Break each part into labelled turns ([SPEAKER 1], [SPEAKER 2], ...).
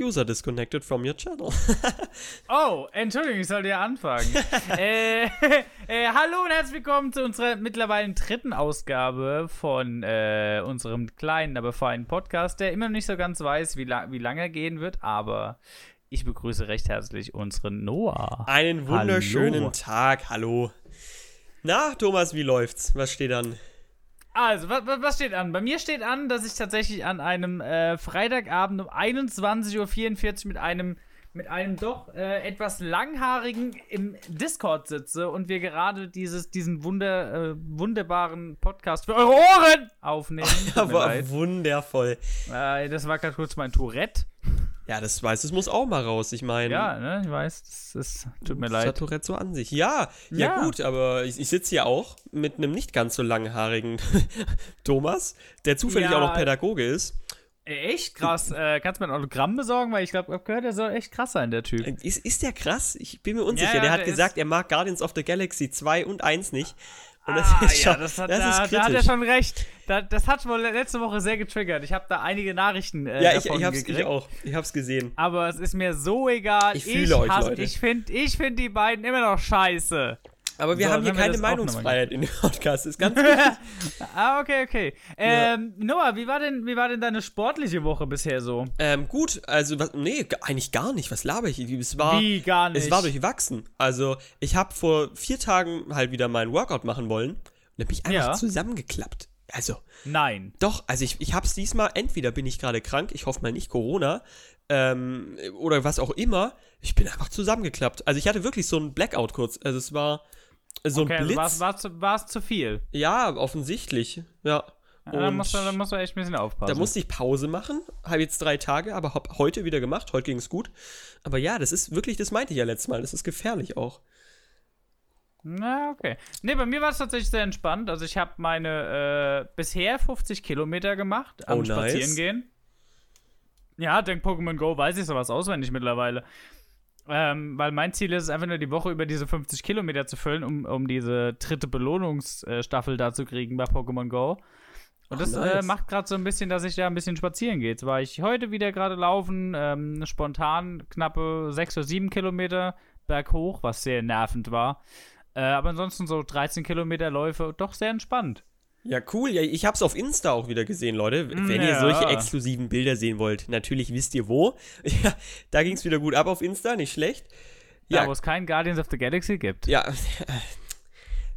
[SPEAKER 1] User disconnected from your channel.
[SPEAKER 2] oh, Entschuldigung, ich sollte ja anfangen. äh, äh, hallo und herzlich willkommen zu unserer mittlerweile dritten Ausgabe von äh, unserem kleinen, aber feinen Podcast, der immer noch nicht so ganz weiß, wie, la wie lange er gehen wird, aber ich begrüße recht herzlich unseren Noah.
[SPEAKER 1] Einen wunderschönen
[SPEAKER 2] hallo.
[SPEAKER 1] Tag, hallo. Na, Thomas, wie läuft's? Was steht an?
[SPEAKER 2] Also, was, was steht an? Bei mir steht an, dass ich tatsächlich an einem äh, Freitagabend um 21.44 Uhr mit einem mit einem doch äh, etwas langhaarigen im Discord sitze und wir gerade dieses, diesen wunder, äh, wunderbaren Podcast für eure Ohren aufnehmen.
[SPEAKER 1] Aber wundervoll.
[SPEAKER 2] Äh, das war gerade kurz mein Tourette.
[SPEAKER 1] Ja, das weiß, das muss auch mal raus. Ich meine.
[SPEAKER 2] Ja, ne, ich weiß, das ist, tut mir
[SPEAKER 1] das
[SPEAKER 2] leid.
[SPEAKER 1] hat Tourette so an sich. Ja, ja,
[SPEAKER 2] Ja.
[SPEAKER 1] gut, aber ich, ich sitze hier auch mit einem nicht ganz so langhaarigen Thomas, der zufällig
[SPEAKER 2] Ja.
[SPEAKER 1] auch noch Pädagoge ist.
[SPEAKER 2] Äh, Echt krass. äh, kannst du mir ein Autogramm besorgen? Weil ich glaube, ich hab gehört, der soll echt krass sein, der Typ.
[SPEAKER 1] Ist, ist der krass? Ich bin mir unsicher.
[SPEAKER 2] ja,
[SPEAKER 1] der hat
[SPEAKER 2] der
[SPEAKER 1] gesagt,
[SPEAKER 2] ist-
[SPEAKER 1] er mag Guardians of the Galaxy 2 und 1 nicht. Und
[SPEAKER 2] ah,
[SPEAKER 1] ist
[SPEAKER 2] ja,
[SPEAKER 1] schon-
[SPEAKER 2] das hat,
[SPEAKER 1] das
[SPEAKER 2] da,
[SPEAKER 1] ist
[SPEAKER 2] da hat er schon recht. Da, das hat wohl letzte Woche sehr getriggert. Ich habe da einige Nachrichten äh,
[SPEAKER 1] Ja, ich,
[SPEAKER 2] davon
[SPEAKER 1] ich, hab's,
[SPEAKER 2] gekriegt.
[SPEAKER 1] ich auch. Ich hab's gesehen.
[SPEAKER 2] Aber es ist mir so egal.
[SPEAKER 1] Ich fühle euch,
[SPEAKER 2] hasse-
[SPEAKER 1] Leute.
[SPEAKER 2] Ich finde ich find die beiden immer noch scheiße.
[SPEAKER 1] Aber wir
[SPEAKER 2] So,
[SPEAKER 1] haben hier keine Meinungsfreiheit in dem Podcast. Ist ganz wichtig.
[SPEAKER 2] ah, okay, okay. Ähm, Noah, wie war, denn, wie war denn deine sportliche Woche bisher so?
[SPEAKER 1] ähm, gut, also, was, nee, eigentlich gar nicht. Was laber ich? Es war,
[SPEAKER 2] Wie gar nicht?
[SPEAKER 1] Es war durchwachsen. Also, ich habe vor vier Tagen halt wieder meinen Workout machen wollen. Und dann bin ich einfach
[SPEAKER 2] Ja.
[SPEAKER 1] zusammengeklappt. Also,
[SPEAKER 2] Nein.
[SPEAKER 1] doch, also ich, ich hab's diesmal, entweder bin ich gerade krank, ich hoffe mal nicht Corona, ähm, oder was auch immer. Ich bin einfach zusammengeklappt. Also, ich hatte wirklich so einen Blackout kurz. Also, es war so ein
[SPEAKER 2] Okay, also
[SPEAKER 1] Blitz.
[SPEAKER 2] war's, zu- war's zu viel.
[SPEAKER 1] Ja, offensichtlich. Ja.
[SPEAKER 2] Ja, da, musst du, da musst du echt ein bisschen aufpassen.
[SPEAKER 1] da musste ich Pause machen. Habe jetzt drei Tage, aber hab heute wieder gemacht. Heute ging es gut. Aber ja, das ist wirklich, das meinte ich ja letztes Mal. Das ist gefährlich auch.
[SPEAKER 2] Na, okay. Ne, bei mir war es tatsächlich sehr entspannt. Also ich habe meine äh, bisher 50 Kilometer gemacht am
[SPEAKER 1] Oh, nice.
[SPEAKER 2] Spazierengehen. Ja, dank Pokémon Go weiß ich sowas auswendig mittlerweile. Ähm, weil mein Ziel ist es einfach nur die Woche über diese 50 Kilometer zu füllen, um, um diese dritte Belohnungsstaffel da zu kriegen bei Pokémon Go. Und
[SPEAKER 1] Ach,
[SPEAKER 2] das äh,
[SPEAKER 1] nice.
[SPEAKER 2] macht gerade so ein bisschen, dass ich da ein bisschen spazieren gehe. Jetzt war ich heute wieder gerade laufen, ähm, spontan knappe 6 oder 7 Kilometer berghoch, was sehr nervend war. Äh, aber ansonsten so 13 Kilometer Läufe, doch sehr entspannt.
[SPEAKER 1] Ja, cool. Ja, ich hab's auf Insta auch wieder gesehen, Leute. Wenn ihr
[SPEAKER 2] Ja.
[SPEAKER 1] solche exklusiven Bilder sehen wollt, natürlich wisst ihr wo. Ja, da ging's wieder gut ab auf Insta, nicht schlecht. Ja,
[SPEAKER 2] wo es kein Guardians of the Galaxy gibt.
[SPEAKER 1] ja.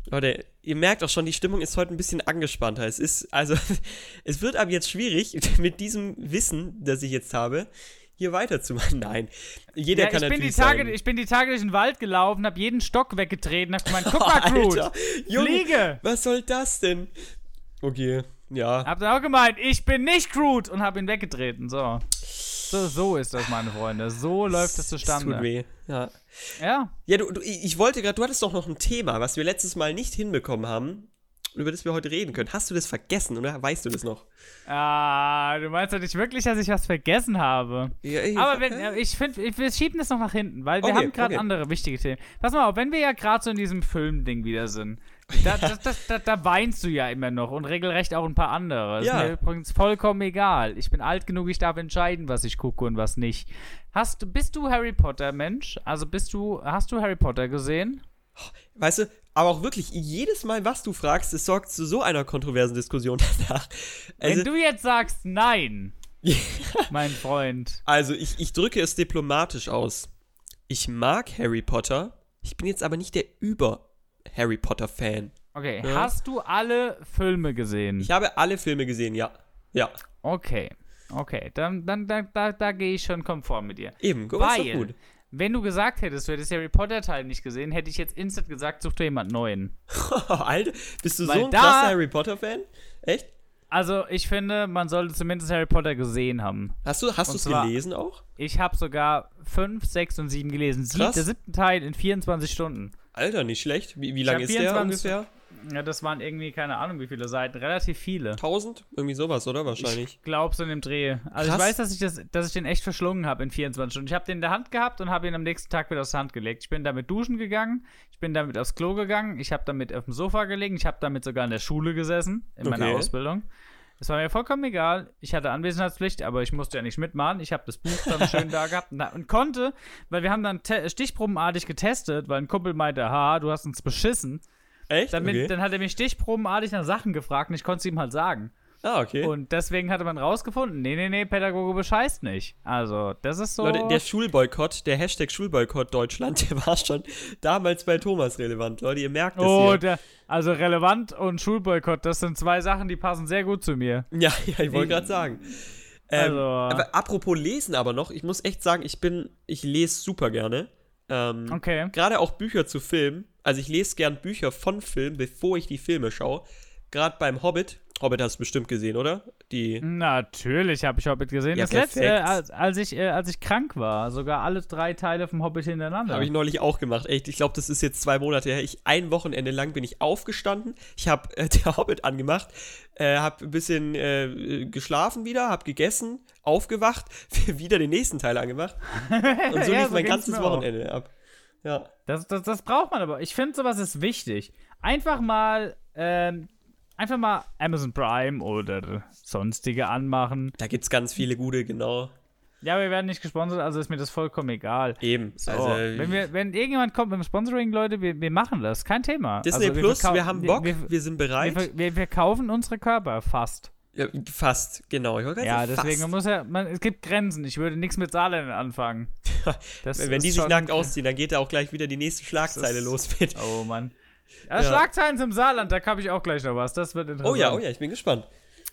[SPEAKER 1] Leute, ihr merkt auch schon, die Stimmung ist heute ein bisschen angespannter. Es ist, also, es wird ab jetzt schwierig, mit diesem Wissen, das ich jetzt habe, hier weiterzumachen. Nein, jeder
[SPEAKER 2] Ja,
[SPEAKER 1] kann
[SPEAKER 2] ich, bin die
[SPEAKER 1] natürlich
[SPEAKER 2] Tage,
[SPEAKER 1] sein.
[SPEAKER 2] ich bin die Tage durch den Wald gelaufen, hab jeden Stock weggetreten, hab gemeint, guck mal, Groot,
[SPEAKER 1] Junge,
[SPEAKER 2] Fliege.
[SPEAKER 1] was soll das denn? Okay, ja.
[SPEAKER 2] Hab dann auch gemeint, ich bin nicht Groot und hab ihn weggetreten. So. So, so ist das, meine Freunde. So läuft es
[SPEAKER 1] Es tut
[SPEAKER 2] zustande.
[SPEAKER 1] weh, ja.
[SPEAKER 2] Ja.
[SPEAKER 1] Ja, du, du, ich wollte gerade, du hattest doch noch ein Thema, was wir letztes Mal nicht hinbekommen haben, über das wir heute reden können. Hast du das vergessen oder weißt du das noch?
[SPEAKER 2] Ah, du meinst doch nicht wirklich, dass ich was vergessen habe.
[SPEAKER 1] Ja, ich-
[SPEAKER 2] Aber wenn, äh, ich finde, wir schieben das noch nach hinten, weil wir
[SPEAKER 1] Okay,
[SPEAKER 2] haben gerade
[SPEAKER 1] okay.
[SPEAKER 2] andere wichtige Themen. Pass mal auf, wenn wir ja gerade so in diesem Film-Ding wieder sind, da, das, das, da, da weinst du ja immer noch und regelrecht auch ein paar andere. Das
[SPEAKER 1] Ja.
[SPEAKER 2] ist mir übrigens vollkommen egal. Ich bin alt genug, ich darf entscheiden, was ich gucke und was nicht. Hast bist du Harry Potter Mensch? Also bist du, hast du Harry Potter gesehen?
[SPEAKER 1] Weißt du, aber auch wirklich, jedes Mal, was du fragst, es sorgt zu so einer kontroversen Diskussion danach. Also,
[SPEAKER 2] wenn du jetzt sagst nein, mein Freund.
[SPEAKER 1] also ich, ich drücke es diplomatisch aus. Ich mag Harry Potter, ich bin jetzt aber nicht der Über-Harry Potter-Fan.
[SPEAKER 2] Okay,
[SPEAKER 1] Ja.
[SPEAKER 2] hast du alle Filme gesehen?
[SPEAKER 1] Ich habe alle Filme gesehen, ja. Ja,
[SPEAKER 2] Okay, okay, dann, dann da, da, da gehe ich schon konform mit dir.
[SPEAKER 1] eben, guck mal, gut.
[SPEAKER 2] Wenn du gesagt hättest, du hättest Harry Potter Teil nicht gesehen, hätte ich jetzt instant gesagt, such dir jemand neuen.
[SPEAKER 1] Alter, bist du
[SPEAKER 2] Weil
[SPEAKER 1] so ein
[SPEAKER 2] da-
[SPEAKER 1] krasser Harry Potter-Fan? Echt?
[SPEAKER 2] Also, ich finde, man sollte zumindest Harry Potter gesehen haben.
[SPEAKER 1] Hast du hast
[SPEAKER 2] Und
[SPEAKER 1] du es gelesen auch?
[SPEAKER 2] Ich habe sogar 5, 6 und 7 gelesen. Sie,
[SPEAKER 1] Krass.
[SPEAKER 2] der siebte Teil in 24 Stunden.
[SPEAKER 1] Alter, nicht schlecht. Wie, wie
[SPEAKER 2] Ich
[SPEAKER 1] lang
[SPEAKER 2] hab
[SPEAKER 1] ist der
[SPEAKER 2] 24
[SPEAKER 1] ungefähr?
[SPEAKER 2] Ja, das waren irgendwie, keine Ahnung, wie viele Seiten. Relativ viele.
[SPEAKER 1] 1000? Irgendwie sowas, oder? Wahrscheinlich.
[SPEAKER 2] Ich glaube so in dem Dreh. Also
[SPEAKER 1] Krass.
[SPEAKER 2] ich weiß, dass ich, das, dass ich den echt verschlungen habe in 24 Stunden. Ich habe den in der Hand gehabt und habe ihn am nächsten Tag wieder aus der Hand gelegt. Ich bin damit duschen gegangen, ich bin damit aufs Klo gegangen, ich habe damit auf dem Sofa gelegen, ich habe damit sogar in der Schule gesessen, in meiner
[SPEAKER 1] Okay.
[SPEAKER 2] Ausbildung. Es war mir vollkommen egal. Ich hatte Anwesenheitspflicht, aber ich musste ja nicht mitmachen. Ich habe das Buch dann schön da gehabt und, und konnte, weil wir haben dann stichprobenartig getestet, weil ein Kumpel meinte, ha, du hast uns beschissen.
[SPEAKER 1] Echt?
[SPEAKER 2] Damit,
[SPEAKER 1] okay.
[SPEAKER 2] Dann hat er mich stichprobenartig nach Sachen gefragt und ich konnte es ihm halt sagen.
[SPEAKER 1] ah, okay.
[SPEAKER 2] Und deswegen hatte man rausgefunden, nee, nee, nee, Pädagoge bescheißt nicht. Also, das ist so.
[SPEAKER 1] Leute, der Schulboykott, der Hashtag Schulboykott Deutschland, der war schon damals bei Thomas relevant. Leute, ihr merkt es
[SPEAKER 2] oh,
[SPEAKER 1] hier.
[SPEAKER 2] der, also relevant und Schulboykott, das sind zwei Sachen, die passen sehr gut zu mir.
[SPEAKER 1] Ja, ja, ich wollte gerade sagen. Ähm,
[SPEAKER 2] Also-
[SPEAKER 1] aber apropos Lesen aber noch, ich muss echt sagen, ich bin, ich lese super gerne. Ähm,
[SPEAKER 2] Okay.
[SPEAKER 1] Gerade auch Bücher zu Filmen. Also ich lese gern Bücher von Filmen, bevor ich die Filme schaue. Gerade beim Hobbit. Hobbit hast du bestimmt gesehen, oder? Die.
[SPEAKER 2] Natürlich habe ich Hobbit gesehen.
[SPEAKER 1] Ja,
[SPEAKER 2] das letzte,
[SPEAKER 1] perfekt.
[SPEAKER 2] äh, als, als, ich, äh, als ich krank war, sogar alle drei Teile vom Hobbit hintereinander.
[SPEAKER 1] Habe ich neulich auch gemacht. Echt, ich glaube, das ist jetzt zwei Monate her. Ich, ein Wochenende lang bin ich aufgestanden. Ich habe äh, der Hobbit angemacht, äh, habe ein bisschen äh, geschlafen wieder, habe gegessen, aufgewacht, wieder den nächsten Teil angemacht. Und so
[SPEAKER 2] Ja,
[SPEAKER 1] lief
[SPEAKER 2] so
[SPEAKER 1] mein ganzes. Wochenende ab. Ja.
[SPEAKER 2] Das, das, das braucht man aber. Ich finde, sowas ist wichtig. Einfach mal, ähm, einfach mal Amazon Prime oder sonstige anmachen.
[SPEAKER 1] Da gibt es ganz viele gute, genau.
[SPEAKER 2] Ja, wir werden nicht gesponsert, also ist mir das vollkommen egal.
[SPEAKER 1] Eben.
[SPEAKER 2] So,
[SPEAKER 1] also,
[SPEAKER 2] wenn, wir, wenn irgendjemand kommt mit dem Sponsoring, Leute, wir, wir machen das. Kein Thema.
[SPEAKER 1] Disney
[SPEAKER 2] also,
[SPEAKER 1] Plus,
[SPEAKER 2] verkau-
[SPEAKER 1] wir haben Bock,
[SPEAKER 2] Wir,
[SPEAKER 1] wir, sind
[SPEAKER 2] wir,
[SPEAKER 1] bereit.
[SPEAKER 2] wir, wir, wir kaufen unsere Körper fast.
[SPEAKER 1] Ja, fast, genau.
[SPEAKER 2] Ja,
[SPEAKER 1] sagen,
[SPEAKER 2] deswegen, man
[SPEAKER 1] fast.
[SPEAKER 2] muss ja, man, es gibt Grenzen. Ich würde nichts mit Saarländern anfangen.
[SPEAKER 1] Wenn, die sich nackt ausziehen, dann geht da auch gleich wieder die nächste Schlagzeile
[SPEAKER 2] ist-
[SPEAKER 1] los mit.
[SPEAKER 2] Oh Mann. Ja,
[SPEAKER 1] Ja.
[SPEAKER 2] Schlagzeilen zum Saarland, da habe ich auch gleich noch was. Das wird interessant.
[SPEAKER 1] Oh ja, oh ja, ich bin gespannt.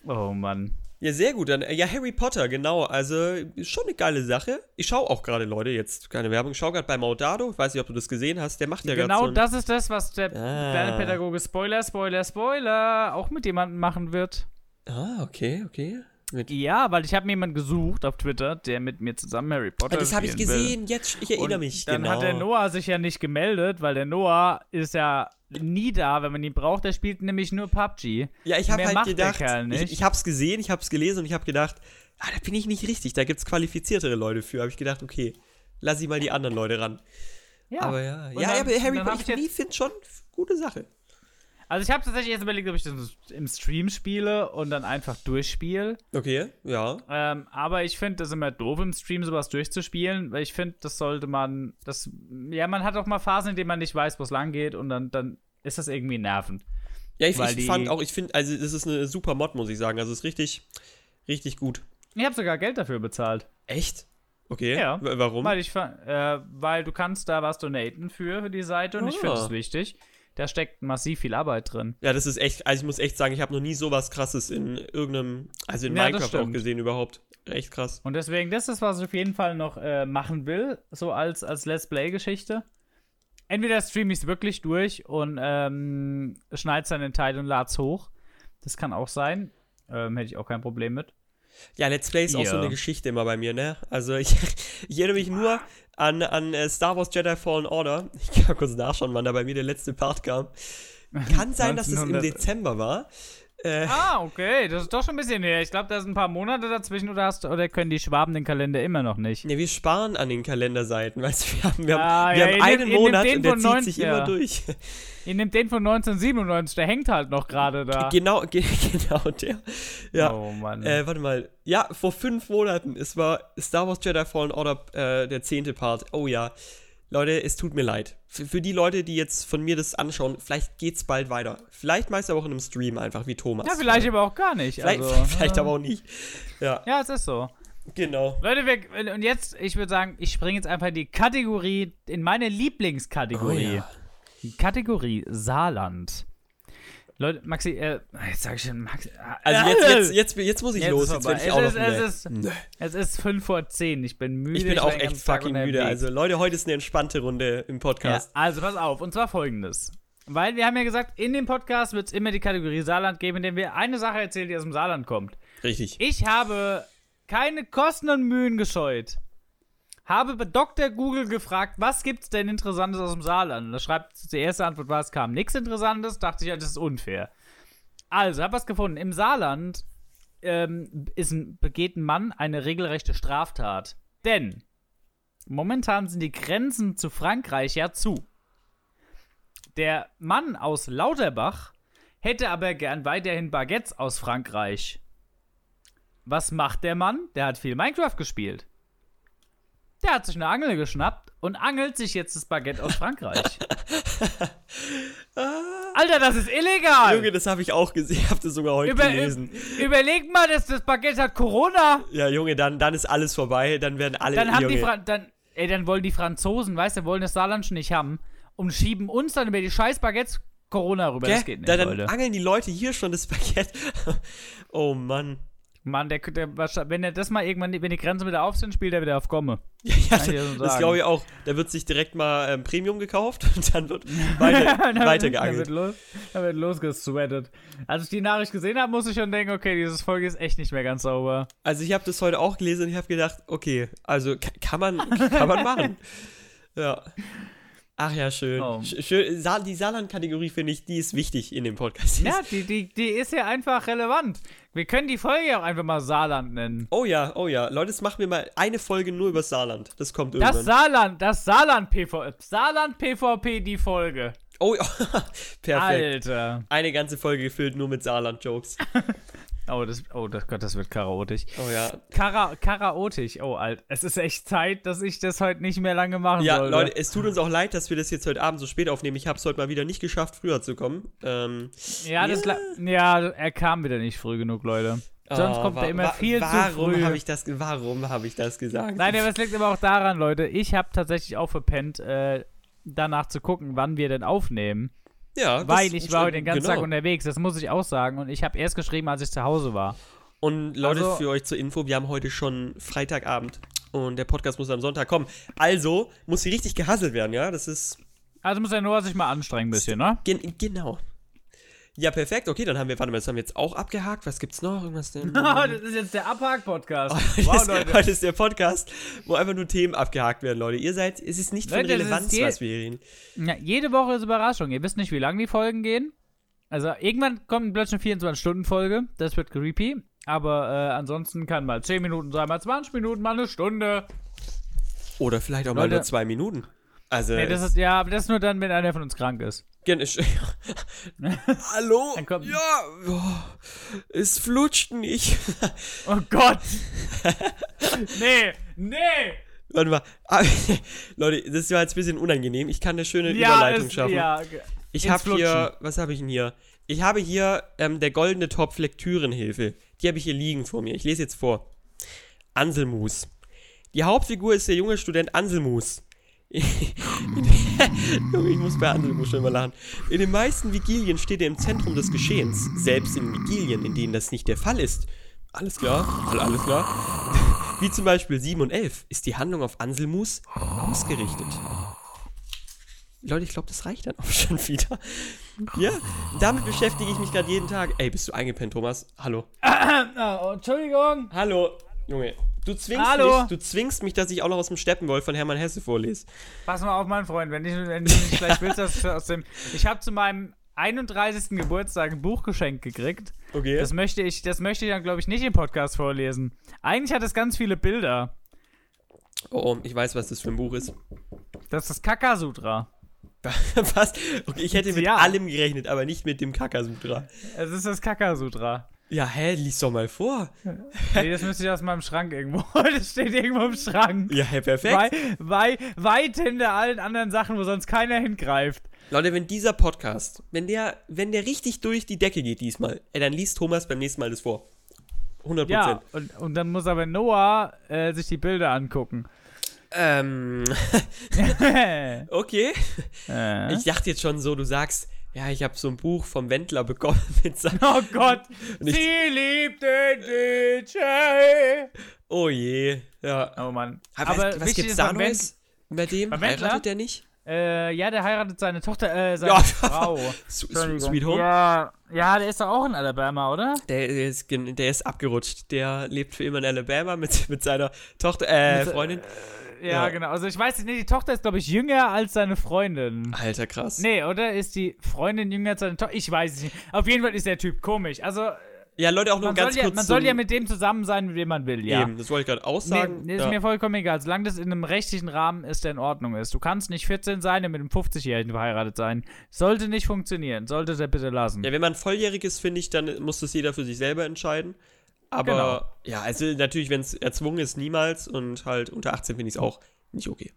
[SPEAKER 2] Oh Mann.
[SPEAKER 1] Ja, sehr gut. Dann, äh, ja, Harry Potter, genau. Also, schon eine geile Sache. Ich schaue auch gerade, Leute, jetzt keine Werbung. Ich schaue gerade bei Maudado. Ich weiß nicht, ob du das gesehen hast. Der macht ja gerade
[SPEAKER 2] genau
[SPEAKER 1] so
[SPEAKER 2] das ist das, was der
[SPEAKER 1] Ah.
[SPEAKER 2] kleine Pädagoge Spoiler, Spoiler, Spoiler auch mit jemandem machen wird.
[SPEAKER 1] Ah, okay, okay. Mit
[SPEAKER 2] Ja, weil ich habe mir jemanden gesucht auf Twitter, der mit mir zusammen Harry Potter
[SPEAKER 1] ah, das habe ich
[SPEAKER 2] spielen will.
[SPEAKER 1] gesehen. Jetzt, ich erinnere
[SPEAKER 2] Und
[SPEAKER 1] mich.
[SPEAKER 2] Dann
[SPEAKER 1] genau.
[SPEAKER 2] hat der Noah sich ja nicht gemeldet, weil der Noah ist ja nie da, wenn man ihn braucht. Der spielt nämlich nur PUBG.
[SPEAKER 1] Ja, ich habe halt gedacht,
[SPEAKER 2] Kerl nicht.
[SPEAKER 1] ich, ich habe es gesehen, ich habe es gelesen und ich habe gedacht, ah, da bin ich nicht richtig. Da gibt es qualifiziertere Leute für. Habe ich gedacht, okay, lass ich mal die anderen Leute ran.
[SPEAKER 2] Ja.
[SPEAKER 1] Aber ja,
[SPEAKER 2] Und
[SPEAKER 1] ja,
[SPEAKER 2] dann-
[SPEAKER 1] aber Harry Potter,
[SPEAKER 2] ich
[SPEAKER 1] ich, finde schon gute Sache.
[SPEAKER 2] Also ich habe tatsächlich jetzt überlegt, ob ich das im Stream spiele und dann einfach durchspiele.
[SPEAKER 1] Okay, ja.
[SPEAKER 2] Ähm, aber ich finde das immer doof, im Stream sowas durchzuspielen, weil ich finde, das sollte man, das, ja, man hat auch mal Phasen, in denen man nicht weiß, wo es lang geht und dann, dann ist das irgendwie nervend.
[SPEAKER 1] Ja, ich, ich fand auch, ich finde, also das ist eine super Mod, muss ich sagen. Also es ist richtig, richtig gut.
[SPEAKER 2] Ich habe sogar Geld dafür bezahlt.
[SPEAKER 1] Echt? Okay.
[SPEAKER 2] Ja.
[SPEAKER 1] Warum?
[SPEAKER 2] Weil ich, äh, weil du kannst da was donaten für, für die Seite und ich finde
[SPEAKER 1] Ah.
[SPEAKER 2] es wichtig. Da steckt massiv viel Arbeit drin.
[SPEAKER 1] Ja, das ist echt, also ich muss echt sagen, ich habe noch nie sowas krasses in irgendeinem, also in
[SPEAKER 2] Ja,
[SPEAKER 1] Minecraft auch gesehen überhaupt. Echt krass.
[SPEAKER 2] Und deswegen, das ist, was ich auf jeden Fall noch äh, machen will, so als, als Let's Play-Geschichte. Entweder streame ich es wirklich durch und ähm, schneide es dann in Teil und lad's hoch. Das kann auch sein. Ähm, hätte ich auch kein Problem mit.
[SPEAKER 1] Ja, Let's Play ist auch so
[SPEAKER 2] Ja.
[SPEAKER 1] eine Geschichte immer bei mir, ne? Also ich, ich erinnere mich nur an, an äh, Star Wars Jedi Fallen Order. Ich kann mal kurz nachschauen, wann da bei mir der letzte Part kam. Kann sein, dass es im
[SPEAKER 2] 1900.
[SPEAKER 1] Dezember war. Äh,
[SPEAKER 2] Ah, okay, das ist doch schon ein bisschen näher. Ich glaube, da sind ein paar Monate dazwischen oder, hast, oder können die Schwaben den Kalender immer noch nicht.
[SPEAKER 1] ne, wir sparen an den Kalenderseiten, weißt du, wir haben, wir
[SPEAKER 2] Ah,
[SPEAKER 1] haben, wir
[SPEAKER 2] ja,
[SPEAKER 1] haben einen
[SPEAKER 2] nehmt-
[SPEAKER 1] Monat und der zieht
[SPEAKER 2] 90,
[SPEAKER 1] sich immer
[SPEAKER 2] ja.
[SPEAKER 1] durch.
[SPEAKER 2] Ihr nehmt den von 1997, der hängt halt noch gerade da.
[SPEAKER 1] Genau, ge genau der. Ja.
[SPEAKER 2] Oh Mann.
[SPEAKER 1] Äh, warte mal. Ja, vor fünf Monaten. Es war Star Wars Jedi Fallen Order, äh, der zehnte Part. Oh ja. Leute, es tut mir leid. Für, für die Leute, die jetzt von mir das anschauen, vielleicht geht's bald weiter. Vielleicht meist aber auch in einem Stream einfach wie Thomas.
[SPEAKER 2] ja, vielleicht aber auch gar nicht.
[SPEAKER 1] Vielleicht,
[SPEAKER 2] also,
[SPEAKER 1] vielleicht aber auch nicht. Ja,
[SPEAKER 2] Ja, es ist so.
[SPEAKER 1] genau.
[SPEAKER 2] Leute, wir, und jetzt, ich würde sagen, ich springe jetzt einfach in die Kategorie, in meine Lieblingskategorie.
[SPEAKER 1] Oh ja.
[SPEAKER 2] Die Kategorie Saarland. Leute, Maxi, äh, jetzt sag ich schon, Maxi. äh,
[SPEAKER 1] Also jetzt, jetzt, jetzt, jetzt muss ich
[SPEAKER 2] Jetzt
[SPEAKER 1] los. Jetzt werde ich auch
[SPEAKER 2] Es
[SPEAKER 1] noch
[SPEAKER 2] ist-
[SPEAKER 1] müde.
[SPEAKER 2] es ist- Es ist 5 vor 10, ich bin müde.
[SPEAKER 1] Ich bin auch
[SPEAKER 2] war den
[SPEAKER 1] echt fucking müde. Also Leute, heute ist eine entspannte Runde im
[SPEAKER 2] Ja,
[SPEAKER 1] Podcast.
[SPEAKER 2] also pass auf, und zwar folgendes. Weil wir haben ja gesagt, in dem Podcast wird es immer die Kategorie Saarland geben, in dem wir eine Sache erzählen, die aus dem Saarland kommt.
[SPEAKER 1] Richtig.
[SPEAKER 2] Ich habe keine Kosten und Mühen gescheut. Habe bei Dr. Google gefragt, was gibt's denn Interessantes aus dem Saarland? Und da schreibt die erste Antwort war, es kam nichts Interessantes. Dachte ich, ja, das ist unfair. Also, habe was gefunden. Im Saarland ähm, ist ein, begeht ein Mann eine regelrechte Straftat. Denn momentan sind die Grenzen zu Frankreich ja zu. Der Mann aus Lauterbach hätte aber gern weiterhin Baguettes aus Frankreich. was macht der Mann? Der hat viel Minecraft gespielt. Der hat sich eine Angel geschnappt und angelt sich jetzt das Baguette aus Frankreich. Alter, das ist illegal!
[SPEAKER 1] Junge, das habe ich auch gesehen. Ich habe das sogar heute
[SPEAKER 2] Über,
[SPEAKER 1] gelesen.
[SPEAKER 2] überleg mal, dass das Baguette hat Corona.
[SPEAKER 1] Ja, Junge, dann, dann ist alles vorbei. Dann werden alle.
[SPEAKER 2] Dann haben die dann, ey, dann wollen die Franzosen, weißt du, wollen das Saarland schon nicht haben und schieben uns dann über die scheiß Baguettes Corona rüber.
[SPEAKER 1] Gell?
[SPEAKER 2] Das geht nicht,
[SPEAKER 1] da, dann
[SPEAKER 2] Leute.
[SPEAKER 1] angeln die Leute hier schon das Baguette. oh Mann.
[SPEAKER 2] Mann, der, der, wenn er das mal irgendwann, wenn die Grenzen wieder auf sind, spielt er wieder auf Gomme.
[SPEAKER 1] Ja, ja, das glaube ich auch. Da wird sich direkt mal ähm, Premium gekauft und dann wird weiter,
[SPEAKER 2] Dann- Dann
[SPEAKER 1] weitergeangelt.
[SPEAKER 2] wird, los, dann wird losgesweatet. Als ich die Nachricht gesehen habe, musste ich schon denken, okay, diese Folge ist echt nicht mehr ganz sauber.
[SPEAKER 1] Also ich habe das heute auch gelesen und ich habe gedacht, okay, also ka- kann man, kann man machen. Ja. Ach ja, schön.
[SPEAKER 2] Oh.
[SPEAKER 1] Sch- schön Sa die Saarland-Kategorie finde ich, die ist wichtig in dem Podcast.
[SPEAKER 2] Ja, die, die, die ist ja einfach relevant. Wir können die Folge auch einfach mal Saarland nennen.
[SPEAKER 1] Oh ja, oh ja. Leute, jetzt machen wir mal eine Folge nur über Saarland. Das kommt
[SPEAKER 2] Das
[SPEAKER 1] irgendwann.
[SPEAKER 2] Saarland, das Saarland PvP, Saarland PvP, die Folge.
[SPEAKER 1] oh ja, perfekt.
[SPEAKER 2] Alter.
[SPEAKER 1] Eine ganze Folge gefüllt nur mit Saarland-Jokes.
[SPEAKER 2] Oh, das, oh das Gott, das wird karaotisch.
[SPEAKER 1] Oh ja.
[SPEAKER 2] Kara, karaotisch, oh, alt. Es ist echt Zeit, dass ich das heute nicht mehr lange machen
[SPEAKER 1] Ja,
[SPEAKER 2] sollte.
[SPEAKER 1] Leute, es tut uns auch leid, dass wir das jetzt heute Abend so spät aufnehmen. Ich habe es heute mal wieder nicht geschafft, früher zu kommen. Ähm,
[SPEAKER 2] Ja, das
[SPEAKER 1] Ja.
[SPEAKER 2] ja, er kam wieder nicht früh genug, Leute. Sonst
[SPEAKER 1] oh,
[SPEAKER 2] kommt er immer viel zu
[SPEAKER 1] warum
[SPEAKER 2] früh.
[SPEAKER 1] Hab ich das, warum habe ich das gesagt?
[SPEAKER 2] Nein, aber es liegt aber auch daran, Leute. Ich habe tatsächlich auch verpennt, äh, danach zu gucken, wann wir denn aufnehmen.
[SPEAKER 1] Ja,
[SPEAKER 2] Weil ich war heute den ganzen
[SPEAKER 1] genau.
[SPEAKER 2] Tag unterwegs, das muss ich auch sagen. Und ich habe erst geschrieben, als ich zu Hause war.
[SPEAKER 1] Und Leute,
[SPEAKER 2] Also-
[SPEAKER 1] für euch zur Info, wir haben heute schon Freitagabend und der Podcast muss am Sonntag kommen. Also muss hier richtig gehasselt werden, ja? Das ist
[SPEAKER 2] Also muss der Noah sich mal anstrengen ein bisschen, ne?
[SPEAKER 1] gen genau. Ja, perfekt. Okay, dann haben wir, warte mal, das haben wir jetzt auch abgehakt. Was gibt's noch? Irgendwas denn?
[SPEAKER 2] das ist jetzt der Abhak-Podcast.
[SPEAKER 1] Heute,
[SPEAKER 2] Wow,
[SPEAKER 1] ist,
[SPEAKER 2] Leute.
[SPEAKER 1] heute ist der Podcast, wo einfach nur Themen abgehakt werden, Leute. Ihr seid, es ist nicht von
[SPEAKER 2] Leute, ist
[SPEAKER 1] Relevanz,
[SPEAKER 2] je-
[SPEAKER 1] was wir reden.
[SPEAKER 2] Ja, jede Woche ist Überraschung. Ihr wisst nicht, wie lang die Folgen gehen. Also irgendwann kommt plötzlich eine 24-Stunden-Folge. Das wird creepy. Aber äh, ansonsten kann mal 10 Minuten sein, mal 20 Minuten, mal eine Stunde.
[SPEAKER 1] Oder vielleicht auch mal
[SPEAKER 2] Leute-
[SPEAKER 1] nur zwei Minuten. Also,
[SPEAKER 2] Nee, das ist, ja, aber das ist nur dann, wenn einer von uns krank ist.
[SPEAKER 1] Gen- Hallo? Ja, oh, es flutscht nicht.
[SPEAKER 2] Oh Gott! nee, nee!
[SPEAKER 1] Warte mal. Ah, Leute, das war jetzt ein bisschen unangenehm. Ich kann eine schöne
[SPEAKER 2] Ja,
[SPEAKER 1] Überleitung
[SPEAKER 2] es,
[SPEAKER 1] schaffen.
[SPEAKER 2] ja.
[SPEAKER 1] ich habe hier, was habe ich denn hier? Ich habe hier ähm, der goldene Topf Lektürenhilfe. Die habe ich hier liegen vor mir. Ich lese jetzt vor. Anselmus. Die Hauptfigur ist der junge Student Anselmus. Junge, ich muss bei Anselmus schon mal lachen. In den meisten Vigilien steht er im Zentrum des Geschehens. Selbst in Vigilien, in denen das nicht der Fall ist. Alles klar? All- Alles klar? Wie zum Beispiel 7 und 11 ist die Handlung auf Anselmus ausgerichtet. Leute, ich glaube, das reicht dann auch schon wieder. Ja, damit beschäftige ich mich gerade jeden Tag. Ey, bist du eingepennt, Thomas? Hallo.
[SPEAKER 2] Oh, Entschuldigung!
[SPEAKER 1] Hallo. Junge, du zwingst
[SPEAKER 2] Hallo.
[SPEAKER 1] mich, du zwingst mich, dass ich auch noch aus dem Steppenwolf von Hermann Hesse vorlese.
[SPEAKER 2] Pass mal auf, mein Freund, wenn, ich, wenn du nicht gleich willst, dass aus dem. Ich habe zu meinem 31. Geburtstag ein Buch geschenkt gekriegt.
[SPEAKER 1] Okay.
[SPEAKER 2] Das möchte ich, das möchte ich dann, glaube ich, nicht im Podcast vorlesen. Eigentlich hat es ganz viele Bilder.
[SPEAKER 1] oh, oh, ich weiß, was das für ein Buch ist.
[SPEAKER 2] Das ist das Kaka-Sutra.
[SPEAKER 1] was? Okay, ich hätte mit
[SPEAKER 2] Ja.
[SPEAKER 1] allem gerechnet, aber nicht mit dem Kakasutra.
[SPEAKER 2] Es ist das Kaka-Sutra.
[SPEAKER 1] Ja, hä, lies doch mal vor.
[SPEAKER 2] Nee, das müsste ich aus meinem Schrank irgendwo. Das steht irgendwo im Schrank.
[SPEAKER 1] Ja, hä, perfekt.
[SPEAKER 2] Wei, wei, weit hinter allen anderen Sachen, wo sonst keiner hingreift.
[SPEAKER 1] Leute, wenn dieser Podcast, wenn der, wenn der richtig durch die Decke geht diesmal, ey, dann liest Thomas beim nächsten Mal das vor. 100%.
[SPEAKER 2] Ja, und, und dann muss aber Noah äh, sich die Bilder angucken.
[SPEAKER 1] Ähm,
[SPEAKER 2] äh,
[SPEAKER 1] okay. Ich dachte jetzt schon so, du sagst, ja, ich habe so ein Buch vom Wendler bekommen mit seinem,
[SPEAKER 2] oh Gott,
[SPEAKER 1] ich-
[SPEAKER 2] sie liebt den DJ.
[SPEAKER 1] oh je, ja.
[SPEAKER 2] Oh Mann.
[SPEAKER 1] Aber,
[SPEAKER 2] Aber
[SPEAKER 1] was, gibt's da Neues bei dem?
[SPEAKER 2] beim Wendler?
[SPEAKER 1] Heiratet der nicht?
[SPEAKER 2] Äh, ja, der heiratet seine Tochter, äh, seine
[SPEAKER 1] Ja,
[SPEAKER 2] Frau.
[SPEAKER 1] Sweet Home?
[SPEAKER 2] Ja, ja, der ist doch auch in Alabama, oder?
[SPEAKER 1] Der, ist, der ist abgerutscht. Der lebt für immer in Alabama mit, mit seiner Tochter, äh,
[SPEAKER 2] Mit,
[SPEAKER 1] Freundin.
[SPEAKER 2] Ja,
[SPEAKER 1] Ja.
[SPEAKER 2] genau. Also ich weiß nicht, die Tochter ist, glaube ich, jünger als seine Freundin.
[SPEAKER 1] Alter, krass.
[SPEAKER 2] Nee, oder? Ist die Freundin jünger als seine Tochter? Ich weiß es nicht. Auf jeden Fall ist der Typ komisch. Also,
[SPEAKER 1] Ja, Leute, auch nur
[SPEAKER 2] man,
[SPEAKER 1] ganz
[SPEAKER 2] soll ja,
[SPEAKER 1] kurz
[SPEAKER 2] man soll ja mit dem zusammen sein, mit dem man will, ja.
[SPEAKER 1] Eben, das wollte ich gerade auch
[SPEAKER 2] Nee,
[SPEAKER 1] sagen.
[SPEAKER 2] nee, ist
[SPEAKER 1] ja.
[SPEAKER 2] mir vollkommen egal. Solange das in einem rechtlichen Rahmen ist, der in Ordnung ist. Du kannst nicht 14 sein und mit einem 50-Jährigen verheiratet sein. Sollte nicht funktionieren. Sollte der bitte lassen.
[SPEAKER 1] ja, wenn man volljährig ist, finde ich, dann muss das jeder für sich selber entscheiden. Aber
[SPEAKER 2] Genau.
[SPEAKER 1] ja, also natürlich, wenn es erzwungen ist, niemals. Und halt unter 18 finde ich es auch nicht okay.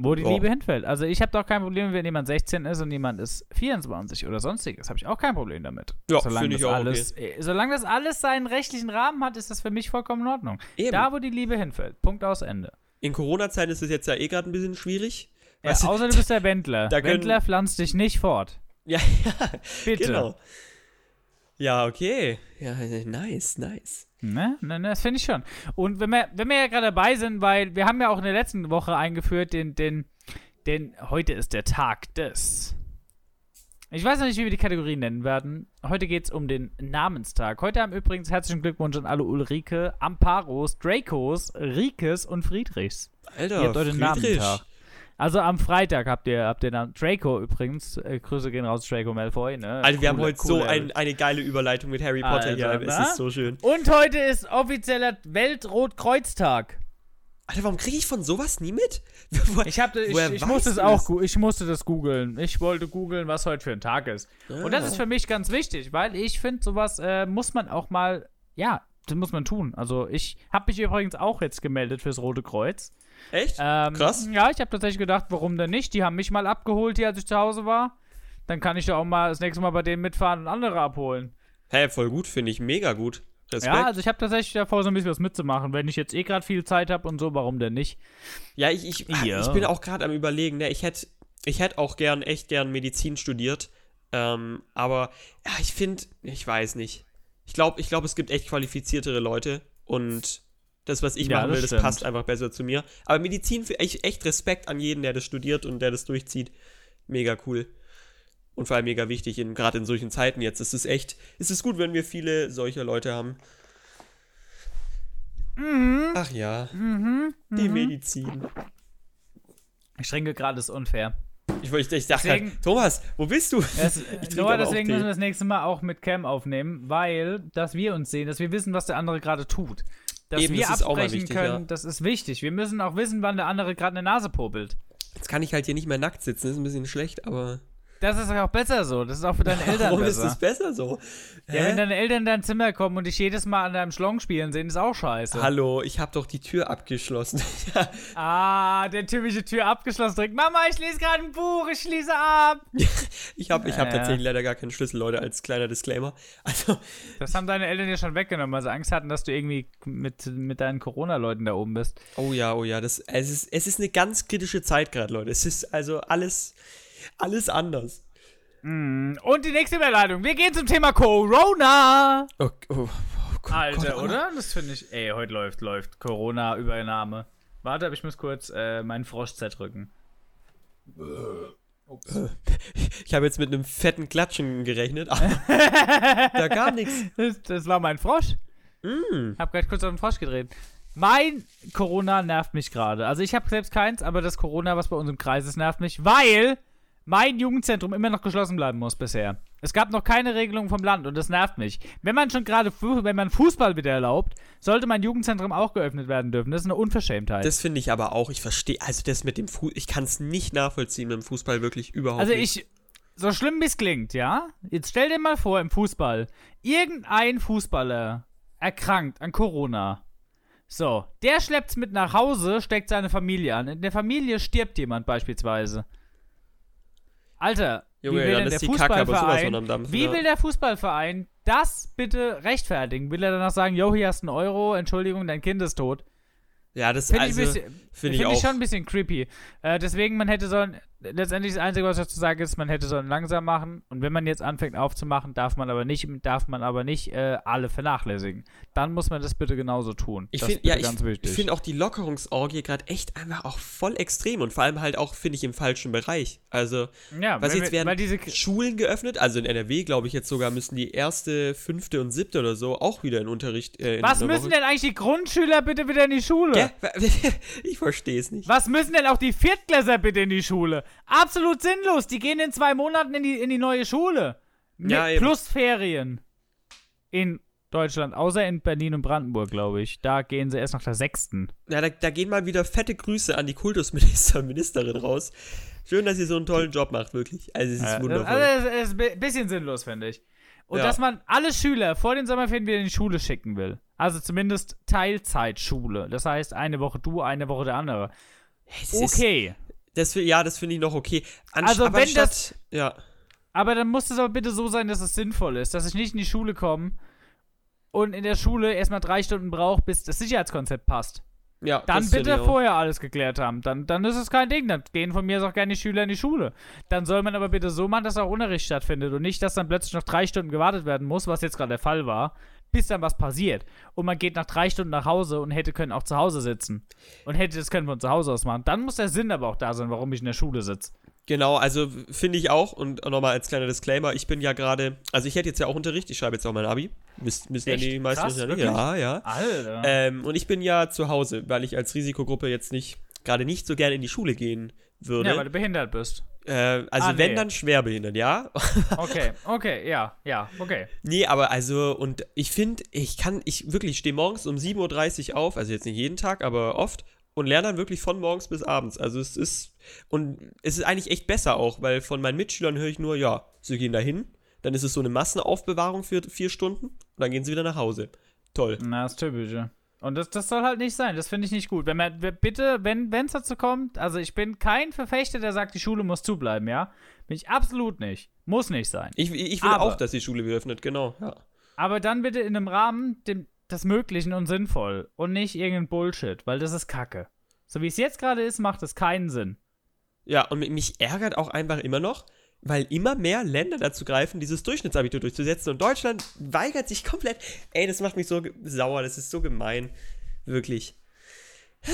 [SPEAKER 2] Wo die
[SPEAKER 1] Ja.
[SPEAKER 2] Liebe hinfällt. Also ich habe doch kein Problem, wenn jemand 16 ist und jemand ist 24 oder sonstiges. Habe ich auch kein Problem damit.
[SPEAKER 1] Ja,
[SPEAKER 2] solange
[SPEAKER 1] finde ich
[SPEAKER 2] das
[SPEAKER 1] auch
[SPEAKER 2] alles, äh, Solange das alles seinen rechtlichen Rahmen hat, ist das für mich vollkommen in Ordnung.
[SPEAKER 1] Eben.
[SPEAKER 2] Da, wo die Liebe hinfällt. Punkt aus Ende.
[SPEAKER 1] In Corona-Zeiten ist es jetzt ja eh gerade ein bisschen schwierig.
[SPEAKER 2] Ja, außer du bist der Wendler.
[SPEAKER 1] da können-
[SPEAKER 2] Wendler pflanzt dich nicht fort.
[SPEAKER 1] ja, ja,
[SPEAKER 2] Bitte.
[SPEAKER 1] genau. Ja, okay. Ja, nice, nice.
[SPEAKER 2] Ne? Ne, ne, das finde ich schon. Und wenn wir, wenn wir ja gerade dabei sind, weil wir haben ja auch in der letzten Woche eingeführt, den, den, den, heute ist der Tag des. Ich weiß noch nicht, wie wir die Kategorien nennen werden. Heute geht es um den Namenstag. Heute haben übrigens herzlichen Glückwunsch an alle Ulrike, Amparos, Dracos, Rikes und Friedrichs.
[SPEAKER 1] Alter,
[SPEAKER 2] Ihr habt heute
[SPEAKER 1] Friedrich.
[SPEAKER 2] Namentag. Also am Freitag habt ihr, habt ihr dann Draco übrigens. Äh, Grüße gehen raus, Draco Malfoy. Ne?
[SPEAKER 1] Also, wir haben
[SPEAKER 2] Coole-
[SPEAKER 1] heute so ein, eine geile Überleitung mit Harry Potter hier.
[SPEAKER 2] Alter,
[SPEAKER 1] Es ist so schön.
[SPEAKER 2] Und heute ist offizieller Weltrotkreuztag.
[SPEAKER 1] Alter, warum kriege ich von sowas nie mit? Wo-
[SPEAKER 2] Ich, hab, ich, ich, musste es auch, ich musste das googeln. Ich wollte googeln, was heute für ein Tag ist. Und das
[SPEAKER 1] Ah.
[SPEAKER 2] ist für mich ganz wichtig, weil ich finde, sowas äh, muss man auch mal, ja, das muss man tun. Also ich habe mich übrigens auch jetzt gemeldet fürs Rote Kreuz.
[SPEAKER 1] Echt?
[SPEAKER 2] Ähm,
[SPEAKER 1] Krass.
[SPEAKER 2] Ja, ich habe tatsächlich gedacht, warum denn nicht? Die haben mich mal abgeholt hier, als ich zu Hause war. Dann kann ich ja auch mal das nächste Mal bei denen mitfahren und andere abholen.
[SPEAKER 1] Hä, voll gut, finde ich mega gut. Respekt.
[SPEAKER 2] Ja, also ich habe tatsächlich davor so ein bisschen was mitzumachen. Wenn ich jetzt eh gerade viel Zeit habe und so, warum denn nicht?
[SPEAKER 1] Ja, ich, ich,
[SPEAKER 2] Ja.
[SPEAKER 1] ich bin auch gerade am überlegen, ne? Ich hätte ich hätt auch gern, echt gern Medizin studiert. Ähm, aber ja, ich finde, ich weiß nicht. Ich glaube, ich glaub, es gibt echt qualifiziertere Leute und das, was ich
[SPEAKER 2] Ja,
[SPEAKER 1] machen
[SPEAKER 2] das
[SPEAKER 1] will, das
[SPEAKER 2] stimmt.
[SPEAKER 1] passt einfach besser zu mir. Aber Medizin, für echt, echt Respekt an jeden, der das studiert und der das durchzieht. Mega cool. Und vor allem mega wichtig, in, gerade in solchen Zeiten jetzt. Es ist echt, es ist gut, wenn wir viele solcher Leute haben.
[SPEAKER 2] Mhm.
[SPEAKER 1] Ach ja, die Medizin.
[SPEAKER 2] Ich trinke gerade, ist unfair.
[SPEAKER 1] Ich, ich, ich dachte
[SPEAKER 2] Deswegen-
[SPEAKER 1] halt, Thomas, wo bist du?
[SPEAKER 2] Das,
[SPEAKER 1] Ich
[SPEAKER 2] Noah, deswegen müssen wir das nächste Mal auch mit Cam aufnehmen, weil, dass wir uns sehen, dass wir wissen, was der andere gerade tut. Dass
[SPEAKER 1] Eben,
[SPEAKER 2] wir
[SPEAKER 1] das ist auch mal
[SPEAKER 2] absprechen
[SPEAKER 1] wichtig,
[SPEAKER 2] können,
[SPEAKER 1] ja.
[SPEAKER 2] das ist wichtig. Wir müssen auch wissen, wann der andere gerade eine Nase popelt.
[SPEAKER 1] Jetzt kann ich halt hier nicht mehr nackt sitzen, das ist ein bisschen schlecht, aber.
[SPEAKER 2] Das ist auch besser so. Das ist auch für deine Eltern
[SPEAKER 1] Warum ist
[SPEAKER 2] besser.
[SPEAKER 1] das besser so?
[SPEAKER 2] ja, wenn deine Eltern in dein Zimmer kommen und dich jedes Mal an deinem Schlong spielen sehen, ist auch scheiße.
[SPEAKER 1] Hallo, ich habe doch die Tür abgeschlossen.
[SPEAKER 2] Ah, der typische Tür abgeschlossen direkt. Mama, ich lese gerade ein Buch, ich schließe ab.
[SPEAKER 1] ich habe ich hab
[SPEAKER 2] Ja, ja.
[SPEAKER 1] tatsächlich leider gar keinen Schlüssel, Leute, als kleiner Disclaimer. Also,
[SPEAKER 2] Das haben deine Eltern dir schon weggenommen, weil sie Angst hatten, dass du irgendwie mit, mit deinen Corona-Leuten da oben bist.
[SPEAKER 1] oh ja, oh ja, das, es, ist, es ist eine ganz kritische Zeit gerade, Leute. Es ist also alles, alles anders.
[SPEAKER 2] Und die nächste Überleitung. Wir gehen zum Thema Corona.
[SPEAKER 1] Oh, oh, oh
[SPEAKER 2] Alter,
[SPEAKER 1] Gott,
[SPEAKER 2] oder? Das finde ich. Ey, heute läuft, läuft. Corona-Übernahme. Warte, aber ich muss kurz äh, meinen Frosch zerdrücken. Ups.
[SPEAKER 1] Ich habe jetzt mit einem fetten Klatschen gerechnet, aber da kam nichts.
[SPEAKER 2] Das, das war mein Frosch.
[SPEAKER 1] Mm.
[SPEAKER 2] Hab gleich kurz auf den Frosch gedreht. Mein Corona nervt mich gerade. Also ich habe selbst keins, aber das Corona, was bei uns im Kreis ist, nervt mich, weil mein Jugendzentrum immer noch geschlossen bleiben muss bisher. Es gab noch keine Regelung vom Land und das nervt mich. Wenn man schon gerade, wenn man Fußball wieder erlaubt, sollte mein Jugendzentrum auch geöffnet werden dürfen. Das ist eine Unverschämtheit.
[SPEAKER 1] Das finde ich aber auch, ich verstehe, also das mit dem Fußball, ich kann es nicht nachvollziehen mit dem Fußball, wirklich überhaupt
[SPEAKER 2] Also
[SPEAKER 1] nicht.
[SPEAKER 2] ich, so schlimm wie es klingt, ja? Jetzt stell dir mal vor, im Fußball, irgendein Fußballer erkrankt an Corona. So, der schleppt's mit nach Hause, steckt seine Familie an. In der Familie stirbt jemand beispielsweise. Alter,
[SPEAKER 1] Junge,
[SPEAKER 2] wie will denn der
[SPEAKER 1] Kacke
[SPEAKER 2] Fußballverein,
[SPEAKER 1] am Dampfen,
[SPEAKER 2] wie
[SPEAKER 1] ja.
[SPEAKER 2] will der Fußballverein das bitte rechtfertigen? Will er danach sagen, yo, hier hast du einen Euro, Entschuldigung, dein Kind ist tot?
[SPEAKER 1] Ja, das
[SPEAKER 2] Finde
[SPEAKER 1] also,
[SPEAKER 2] ich,
[SPEAKER 1] ich
[SPEAKER 2] find ich
[SPEAKER 1] auch.
[SPEAKER 2] schon ein bisschen creepy. Äh, deswegen, man hätte sollen, letztendlich das Einzige, was ich dazu sage, ist, man hätte sollen langsam machen. Und wenn man jetzt anfängt aufzumachen, darf man aber nicht, darf man aber nicht äh, alle vernachlässigen. Dann muss man das bitte genauso tun.
[SPEAKER 1] Ich finde ja, ich, finde auch die Lockerungsorgie gerade echt einfach auch voll extrem und vor allem halt auch, finde ich, im falschen Bereich. Also,
[SPEAKER 2] ja,
[SPEAKER 1] was jetzt
[SPEAKER 2] wir-
[SPEAKER 1] werden
[SPEAKER 2] diese,
[SPEAKER 1] Schulen geöffnet, also in NRW, glaube ich, jetzt sogar müssen die erste, fünfte und siebte oder so auch wieder in Unterricht. Äh, in
[SPEAKER 2] was müssen
[SPEAKER 1] Woche-
[SPEAKER 2] denn eigentlich die Grundschüler bitte wieder in die Schule?
[SPEAKER 1] Gell? Ich verstehe es nicht.
[SPEAKER 2] Was müssen denn auch die Viertklässler bitte in die Schule? Absolut sinnlos. Die gehen in zwei Monaten in die, in die neue Schule. Mit
[SPEAKER 1] Ja, eben.
[SPEAKER 2] plus Ferien. In Deutschland. Außer in Berlin und Brandenburg, glaube ich. Da gehen sie erst nach der sechsten.
[SPEAKER 1] Ja, da, da gehen mal wieder fette Grüße an die Kultusminister und Ministerin raus. Schön, dass ihr so einen tollen Job macht, wirklich. Also, es ist
[SPEAKER 2] Ja,
[SPEAKER 1] wundervoll.
[SPEAKER 2] Also, es ist ein bisschen sinnlos, finde ich. Und
[SPEAKER 1] Ja.
[SPEAKER 2] dass man alle Schüler vor den Sommerferien wieder in die Schule schicken will. Also zumindest Teilzeitschule. Das heißt, eine Woche du, eine Woche der andere.
[SPEAKER 1] Es ist-
[SPEAKER 2] Okay.
[SPEAKER 1] Das, ja, das finde ich noch okay. Anst
[SPEAKER 2] Also,
[SPEAKER 1] aber
[SPEAKER 2] wenn
[SPEAKER 1] anstatt-
[SPEAKER 2] das-
[SPEAKER 1] Ja.
[SPEAKER 2] Aber dann muss es aber bitte so sein, dass es sinnvoll ist, dass ich nicht in die Schule komme und in der Schule erstmal drei Stunden brauche, bis das Sicherheitskonzept passt.
[SPEAKER 1] Ja,
[SPEAKER 2] Dann bitte vorher alles geklärt haben. Dann, dann ist es kein Ding. Dann gehen von mir aus auch gerne die Schüler in die Schule. Dann soll man aber bitte so machen, dass auch Unterricht stattfindet und nicht, dass dann plötzlich noch drei Stunden gewartet werden muss, was jetzt gerade der Fall war, bis dann was passiert. Und man geht nach drei Stunden nach Hause und hätte können auch zu Hause sitzen. Und hätte das können von zu Hause aus machen. Dann muss der Sinn aber auch da sein, warum ich in der Schule sitze.
[SPEAKER 1] Genau, also finde ich auch. Und nochmal als kleiner Disclaimer, ich bin ja gerade, also ich hätte jetzt ja auch Unterricht, ich schreibe jetzt auch mein Abi. Wissen ja die meisten
[SPEAKER 2] Krass,
[SPEAKER 1] ja nicht. Ja, ja.
[SPEAKER 2] Alter.
[SPEAKER 1] Ähm, und ich bin ja zu Hause, weil ich als Risikogruppe jetzt nicht, gerade nicht so gerne in die Schule gehen würde.
[SPEAKER 2] ja, weil du behindert bist.
[SPEAKER 1] Äh, also
[SPEAKER 2] Ah,
[SPEAKER 1] wenn
[SPEAKER 2] nee.
[SPEAKER 1] dann schwerbehindert, ja.
[SPEAKER 2] Okay, okay, ja, ja, okay.
[SPEAKER 1] nee, aber also, und ich finde, ich kann, ich wirklich stehe morgens um 7.30 Uhr auf, also jetzt nicht jeden Tag, aber oft, und lerne dann wirklich von morgens bis abends. Also es ist, und es ist eigentlich echt besser auch, weil von meinen Mitschülern höre ich nur, ja, sie gehen dahin, dann ist es so eine Massenaufbewahrung für vier Stunden und dann gehen sie wieder nach Hause. Toll.
[SPEAKER 2] Na, das Typische. Und das, das soll halt nicht sein. Das finde ich nicht gut. Wenn man, bitte, wenn es dazu kommt, also ich bin kein Verfechter, der sagt, die Schule muss zubleiben, ja? Bin ich absolut nicht. Muss nicht sein.
[SPEAKER 1] Ich, ich will
[SPEAKER 2] Aber-
[SPEAKER 1] auch, dass die Schule wieder öffnet, genau. Ja.
[SPEAKER 2] Aber dann bitte in einem Rahmen dem, des Möglichen und sinnvoll. Und nicht irgendein Bullshit, weil das ist Kacke. So wie es jetzt gerade ist, macht es keinen Sinn.
[SPEAKER 1] Ja, und mi- mich ärgert auch einfach immer noch, weil immer mehr Länder dazu greifen, dieses Durchschnittsabitur durchzusetzen. Und Deutschland weigert sich komplett. Ey, das macht mich so sauer, das ist so gemein. Wirklich.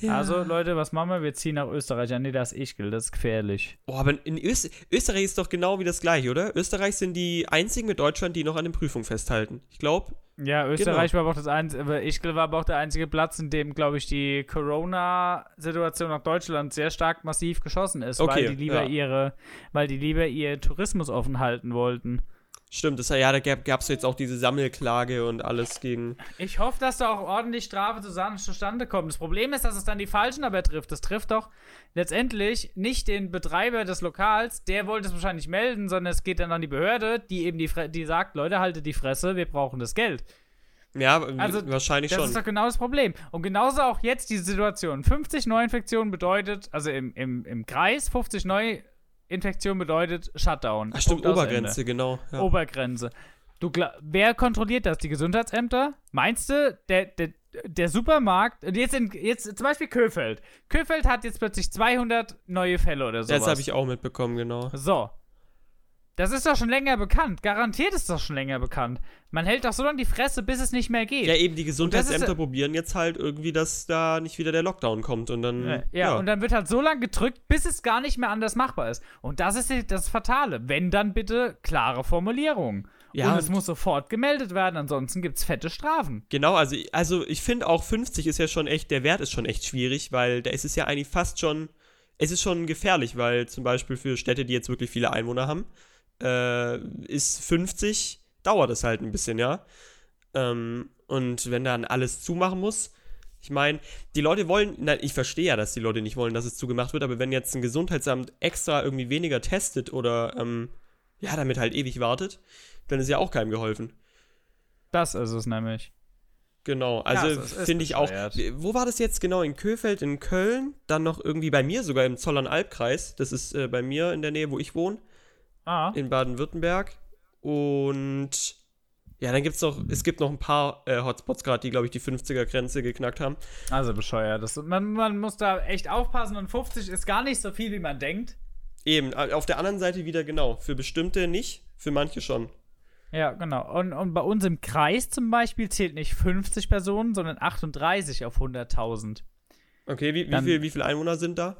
[SPEAKER 1] Ja.
[SPEAKER 2] Also, Leute, was machen wir? Wir ziehen nach Österreich. Ja, nee, das ist Ischgl, das ist gefährlich.
[SPEAKER 1] Oh, aber in Öst Österreich ist doch genau wie das gleiche, oder? Österreich sind die einzigen mit Deutschland, die noch an den Prüfungen festhalten. Ich glaube.
[SPEAKER 2] Ja, Österreich war aber auch das einzige, aber Ischgl war aber auch der einzige Platz, in dem, glaube ich, die Corona-Situation nach Deutschland sehr stark massiv geschossen ist,
[SPEAKER 1] Okay,
[SPEAKER 2] weil die lieber
[SPEAKER 1] ja.
[SPEAKER 2] ihre, weil die lieber ihr Tourismus offen halten wollten.
[SPEAKER 1] Stimmt, das, ja, da gab es jetzt auch diese Sammelklage und alles gegen.
[SPEAKER 2] Ich hoffe, dass da auch ordentlich Strafe zustande kommt. Das Problem ist, dass es dann die Falschen aber trifft. Das trifft doch letztendlich nicht den Betreiber des Lokals, der wollte es wahrscheinlich melden, sondern es geht dann an die Behörde, die eben die, Fre die sagt, Leute, haltet die Fresse, wir brauchen das Geld.
[SPEAKER 1] Ja,
[SPEAKER 2] Also,
[SPEAKER 1] wahrscheinlich
[SPEAKER 2] Das
[SPEAKER 1] schon.
[SPEAKER 2] ist doch genau das Problem. Und genauso auch jetzt diese Situation. 50 Neuinfektionen bedeutet, also im, im, im Kreis, 50 Neuinfektionen bedeutet Shutdown.
[SPEAKER 1] Ach, stimmt, Obergrenze, genau. Ja.
[SPEAKER 2] Obergrenze. Du, wer kontrolliert das? Die Gesundheitsämter? Meinst du, der, der, der Supermarkt, und jetzt, in, jetzt zum Beispiel Köfeld. Köfeld hat jetzt plötzlich 200 neue Fälle oder sowas.
[SPEAKER 1] das habe ich auch mitbekommen, genau.
[SPEAKER 2] So. Das ist doch schon länger bekannt. Garantiert ist das schon länger bekannt. Man hält doch so lange die Fresse, bis es nicht mehr geht.
[SPEAKER 1] Ja, eben, die Gesundheitsämter
[SPEAKER 2] ist-
[SPEAKER 1] probieren jetzt halt irgendwie, dass da nicht wieder der Lockdown kommt und dann.
[SPEAKER 2] Ja, ja, und dann wird halt so lange gedrückt, bis es gar nicht mehr anders machbar ist. Und das ist das Fatale. Wenn dann bitte klare Formulierungen.
[SPEAKER 1] Ja,
[SPEAKER 2] und es muss sofort gemeldet werden, ansonsten gibt es fette Strafen.
[SPEAKER 1] Genau, also, also ich finde auch 50 ist ja schon echt, der Wert ist schon echt schwierig, weil da ist es ja eigentlich fast schon, es ist schon gefährlich, weil zum Beispiel für Städte, die jetzt wirklich viele Einwohner haben, äh, ist 50, dauert es halt ein bisschen, ja. Ähm, und wenn dann alles zumachen muss, ich meine, die Leute wollen, nein, ich verstehe ja, dass die Leute nicht wollen, dass es zugemacht wird, aber wenn jetzt ein Gesundheitsamt extra irgendwie weniger testet oder, ähm, ja, damit halt ewig wartet, dann ist ja auch keinem geholfen.
[SPEAKER 2] Das ist es nämlich.
[SPEAKER 1] Genau, also
[SPEAKER 2] ist
[SPEAKER 1] finde ich auch. Wo war das jetzt genau? In Köfeld, in Köln, dann noch irgendwie bei mir, sogar im Zollern-Albkreis. Das ist äh, bei mir in der Nähe, wo ich wohne,
[SPEAKER 2] Ah.
[SPEAKER 1] in Baden-Württemberg. Und ja, dann gibt es noch, es gibt noch ein paar äh, Hotspots gerade, die, glaube ich, die 50er-Grenze geknackt haben.
[SPEAKER 2] Also bescheuert. Das, man, man muss da echt aufpassen und 50 ist gar nicht so viel, wie man denkt.
[SPEAKER 1] Eben, auf der anderen Seite wieder genau. Für bestimmte nicht, für manche schon.
[SPEAKER 2] Ja, genau. Und, und bei uns im Kreis zum Beispiel zählt nicht 50 Personen, sondern 38 auf 100.000.
[SPEAKER 1] Okay, wie, wie, viel, wie viele Einwohner sind da?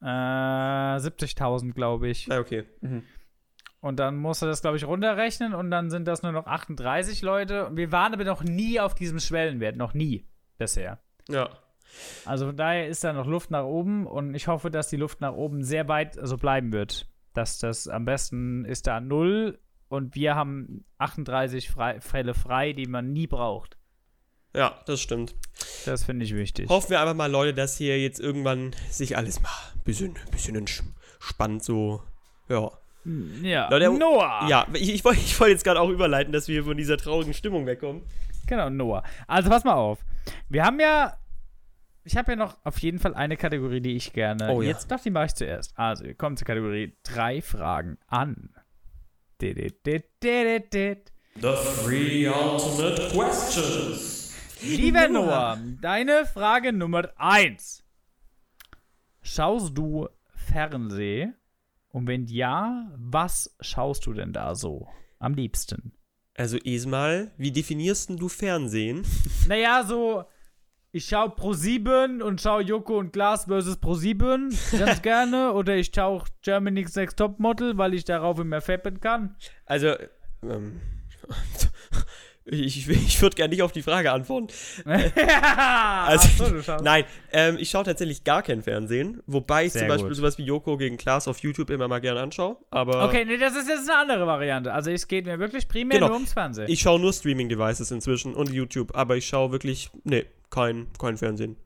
[SPEAKER 2] Äh, 70.000, glaube ich.
[SPEAKER 1] Ah, okay.
[SPEAKER 2] Und dann musst du das, glaube ich, runterrechnen und dann sind das nur noch 38 Leute. Und wir waren aber noch nie auf diesem Schwellenwert, noch nie bisher.
[SPEAKER 1] Ja.
[SPEAKER 2] Also von daher ist da noch Luft nach oben und ich hoffe, dass die Luft nach oben sehr weit so bleiben wird. Dass das am besten ist da null und wir haben 38 frei, Fälle frei, die man nie braucht.
[SPEAKER 1] Ja, das stimmt.
[SPEAKER 2] Das finde ich wichtig.
[SPEAKER 1] Hoffen wir einfach mal, Leute, dass hier jetzt irgendwann sich alles mal ein bisschen, bisschen entspannt so. Ja.
[SPEAKER 2] Ja.
[SPEAKER 1] Leute,
[SPEAKER 2] Noah.
[SPEAKER 1] Ja, ich, ich wollte wollt jetzt gerade auch überleiten, dass wir von dieser traurigen Stimmung wegkommen.
[SPEAKER 2] Genau, Noah. Also pass mal auf. Wir haben ja. Ich habe ja noch auf jeden Fall eine Kategorie, die ich gerne.
[SPEAKER 1] Oh ja.
[SPEAKER 2] Jetzt doch, die mache ich zuerst. Also, wir kommen zur Kategorie drei Fragen an.
[SPEAKER 1] The three ultimate questions.
[SPEAKER 2] Lieber Noah, deine Frage Nummer eins. Schaust du Fernseh? Und wenn ja, was schaust du denn da so am liebsten?
[SPEAKER 1] Also erstmal, wie definierst du Fernsehen?
[SPEAKER 2] Naja, so, ich schau Pro7 und schau Joko und Glas versus Pro7 ganz gerne. Oder ich schau Germany's Next Topmodel, weil ich darauf immer fappen kann.
[SPEAKER 1] Also, ähm, ich, ich würde gerne nicht auf die Frage antworten.
[SPEAKER 2] also, so.
[SPEAKER 1] Nein, ähm, ich schaue tatsächlich gar kein Fernsehen, wobei ich
[SPEAKER 2] Sehr
[SPEAKER 1] zum Beispiel
[SPEAKER 2] gut.
[SPEAKER 1] sowas wie Joko gegen Klaas auf YouTube immer mal gerne anschaue. Aber
[SPEAKER 2] Okay, nee, das ist jetzt eine andere Variante. Also es geht mir wirklich primär
[SPEAKER 1] Genau.
[SPEAKER 2] nur ums Fernsehen.
[SPEAKER 1] ich schaue nur Streaming-Devices inzwischen und YouTube, aber ich schaue wirklich, nee, kein, kein Fernsehen.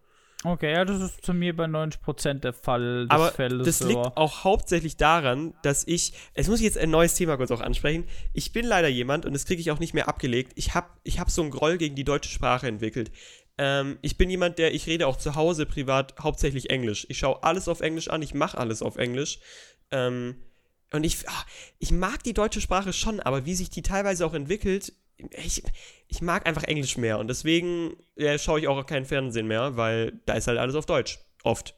[SPEAKER 2] Okay, ja, das ist zu mir bei 90% der Fall des
[SPEAKER 1] Aber
[SPEAKER 2] Feldes.
[SPEAKER 1] das liegt auch hauptsächlich daran, dass ich, es muss ich jetzt ein neues Thema kurz auch ansprechen. Ich bin leider jemand, und das kriege ich auch nicht mehr abgelegt, ich habe ich hab so einen Groll gegen die deutsche Sprache entwickelt. Ähm, ich bin jemand, der, ich rede auch zu Hause privat hauptsächlich Englisch. Ich schaue alles auf Englisch an, ich mache alles auf Englisch. Ähm, und ich, ah, ich mag die deutsche Sprache schon, aber wie sich die teilweise auch entwickelt, ich, ich mag einfach Englisch mehr. Und deswegen ja, schaue ich auch kein Fernsehen mehr, weil da ist halt alles auf Deutsch. Oft.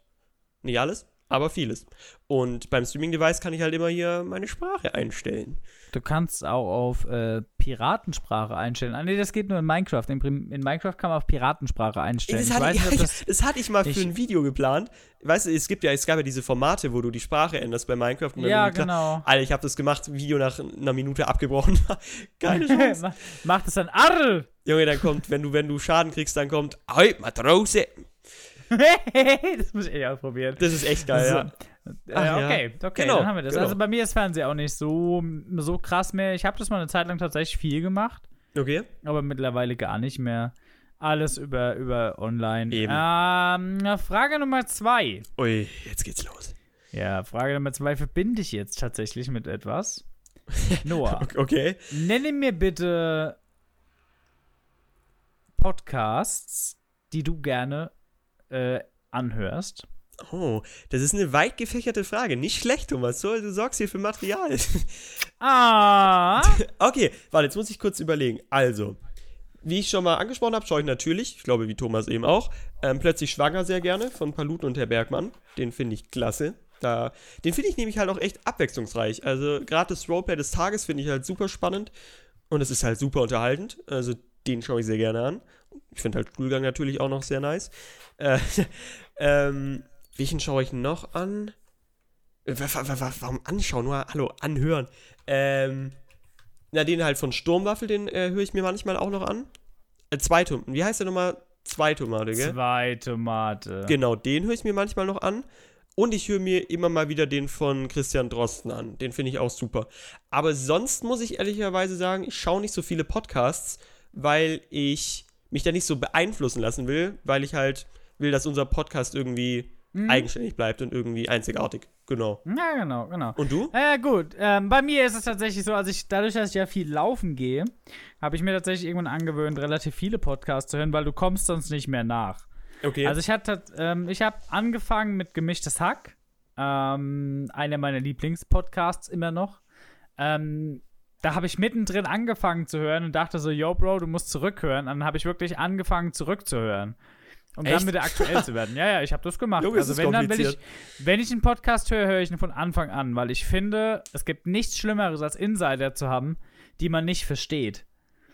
[SPEAKER 1] Nicht alles, aber vieles. Und beim Streaming-Device kann ich halt immer hier meine Sprache einstellen.
[SPEAKER 2] Du kannst auch auf äh, Piratensprache einstellen. Ah, nee, das geht nur in Minecraft. In, in Minecraft kann man auf Piratensprache einstellen.
[SPEAKER 1] Das
[SPEAKER 2] ich
[SPEAKER 1] hatte,
[SPEAKER 2] weiß
[SPEAKER 1] ich,
[SPEAKER 2] nicht, ob das.
[SPEAKER 1] das hatte ich mal für
[SPEAKER 2] ich-
[SPEAKER 1] ein Video geplant. Weißt du, es gibt ja, es gab ja diese Formate, wo du die Sprache änderst bei Minecraft.
[SPEAKER 2] Ja,
[SPEAKER 1] klar-
[SPEAKER 2] genau.
[SPEAKER 1] Alter, ich habe das gemacht, Video nach einer Minute abgebrochen. Keine Chance.
[SPEAKER 2] Ma- Macht es dann Arr!
[SPEAKER 1] Junge, dann kommt, wenn du, wenn du Schaden kriegst, dann kommt, Oi, Matrose.
[SPEAKER 2] das muss ich eh ausprobieren.
[SPEAKER 1] Das ist echt geil,
[SPEAKER 2] So.
[SPEAKER 1] ja.
[SPEAKER 2] Äh,
[SPEAKER 1] Ach
[SPEAKER 2] okay, okay,
[SPEAKER 1] Genau,
[SPEAKER 2] dann haben wir das.
[SPEAKER 1] genau.
[SPEAKER 2] Also bei mir ist Fernsehen auch nicht so, so krass mehr. Ich habe das mal eine Zeit lang tatsächlich viel gemacht,
[SPEAKER 1] Okay.
[SPEAKER 2] aber mittlerweile gar nicht mehr. Alles über, über online.
[SPEAKER 1] Eben.
[SPEAKER 2] Ähm, Frage Nummer zwei.
[SPEAKER 1] Ui, jetzt geht's los.
[SPEAKER 2] Ja, Frage Nummer zwei verbinde ich jetzt tatsächlich mit etwas. Noah,
[SPEAKER 1] Okay.
[SPEAKER 2] nenne mir bitte Podcasts, die du gerne äh, anhörst.
[SPEAKER 1] Oh, das ist eine weit gefächerte Frage. Nicht schlecht, Thomas. So, du sorgst hier für Material.
[SPEAKER 2] Ah!
[SPEAKER 1] okay, warte, jetzt muss ich kurz überlegen. Also, wie ich schon mal angesprochen habe, schaue ich natürlich, ich glaube wie Thomas eben auch, ähm, plötzlich schwanger sehr gerne von Paluten und Herr Bergmann. Den finde ich klasse. Da, den finde ich nämlich halt auch echt abwechslungsreich. Also gerade das Roleplay des Tages finde ich halt super spannend und es ist halt super unterhaltend. Also den schaue ich sehr gerne an. Ich finde halt Stuhlgang natürlich auch noch sehr nice. Äh, ähm, welchen schaue ich noch an? Äh, wa- wa- wa- Warum anschauen? Nur, hallo, anhören. Ähm, na, den halt von Sturmwaffel, den äh, höre ich mir manchmal auch noch an. Äh, Zweitomate. Wie heißt der nochmal? Zweitomate, gell?
[SPEAKER 2] Zwei Tomate.
[SPEAKER 1] Genau, den höre ich mir manchmal noch an. Und ich höre mir immer mal wieder den von Christian Drosten an. Den finde ich auch super. Aber sonst muss ich ehrlicherweise sagen, ich schaue nicht so viele Podcasts, weil ich mich da nicht so beeinflussen lassen will, weil ich halt will, dass unser Podcast irgendwie eigenständig bleibt und irgendwie einzigartig. Genau.
[SPEAKER 2] Ja, genau, genau.
[SPEAKER 1] Und du?
[SPEAKER 2] Ja, gut. Ähm, bei mir ist es tatsächlich so, also ich, dadurch, dass ich ja viel laufen gehe, habe ich mir tatsächlich irgendwann angewöhnt, relativ viele Podcasts zu hören, weil du kommst sonst nicht mehr nach.
[SPEAKER 1] Okay.
[SPEAKER 2] Also ich hatte, ähm, ich habe angefangen mit Gemischtes Hack, ähm, einer meiner Lieblingspodcasts immer noch. Ähm, da habe ich mittendrin angefangen zu hören und dachte so, yo, Bro, du musst zurückhören. Dann habe ich wirklich angefangen zurückzuhören. Um
[SPEAKER 1] Echt?
[SPEAKER 2] dann wieder aktuell zu werden. Ja, ja, ich habe das gemacht.
[SPEAKER 1] Junge,
[SPEAKER 2] also wenn, dann will ich, wenn ich einen Podcast höre, höre ich ihn von Anfang an, weil ich finde, es gibt nichts Schlimmeres als Insider zu haben, die man nicht versteht.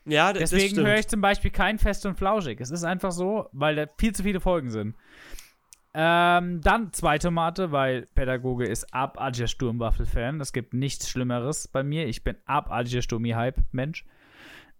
[SPEAKER 1] ja,
[SPEAKER 2] Deswegen höre ich zum Beispiel kein Fest und Flauschig. Es ist einfach so, weil da viel zu viele Folgen sind. Ähm, dann zweite Mate, weil Pädagoge ist abartiger Sturmwaffel-Fan. Es gibt nichts Schlimmeres bei mir. Ich bin abartiger Sturmi-Hype-Mensch.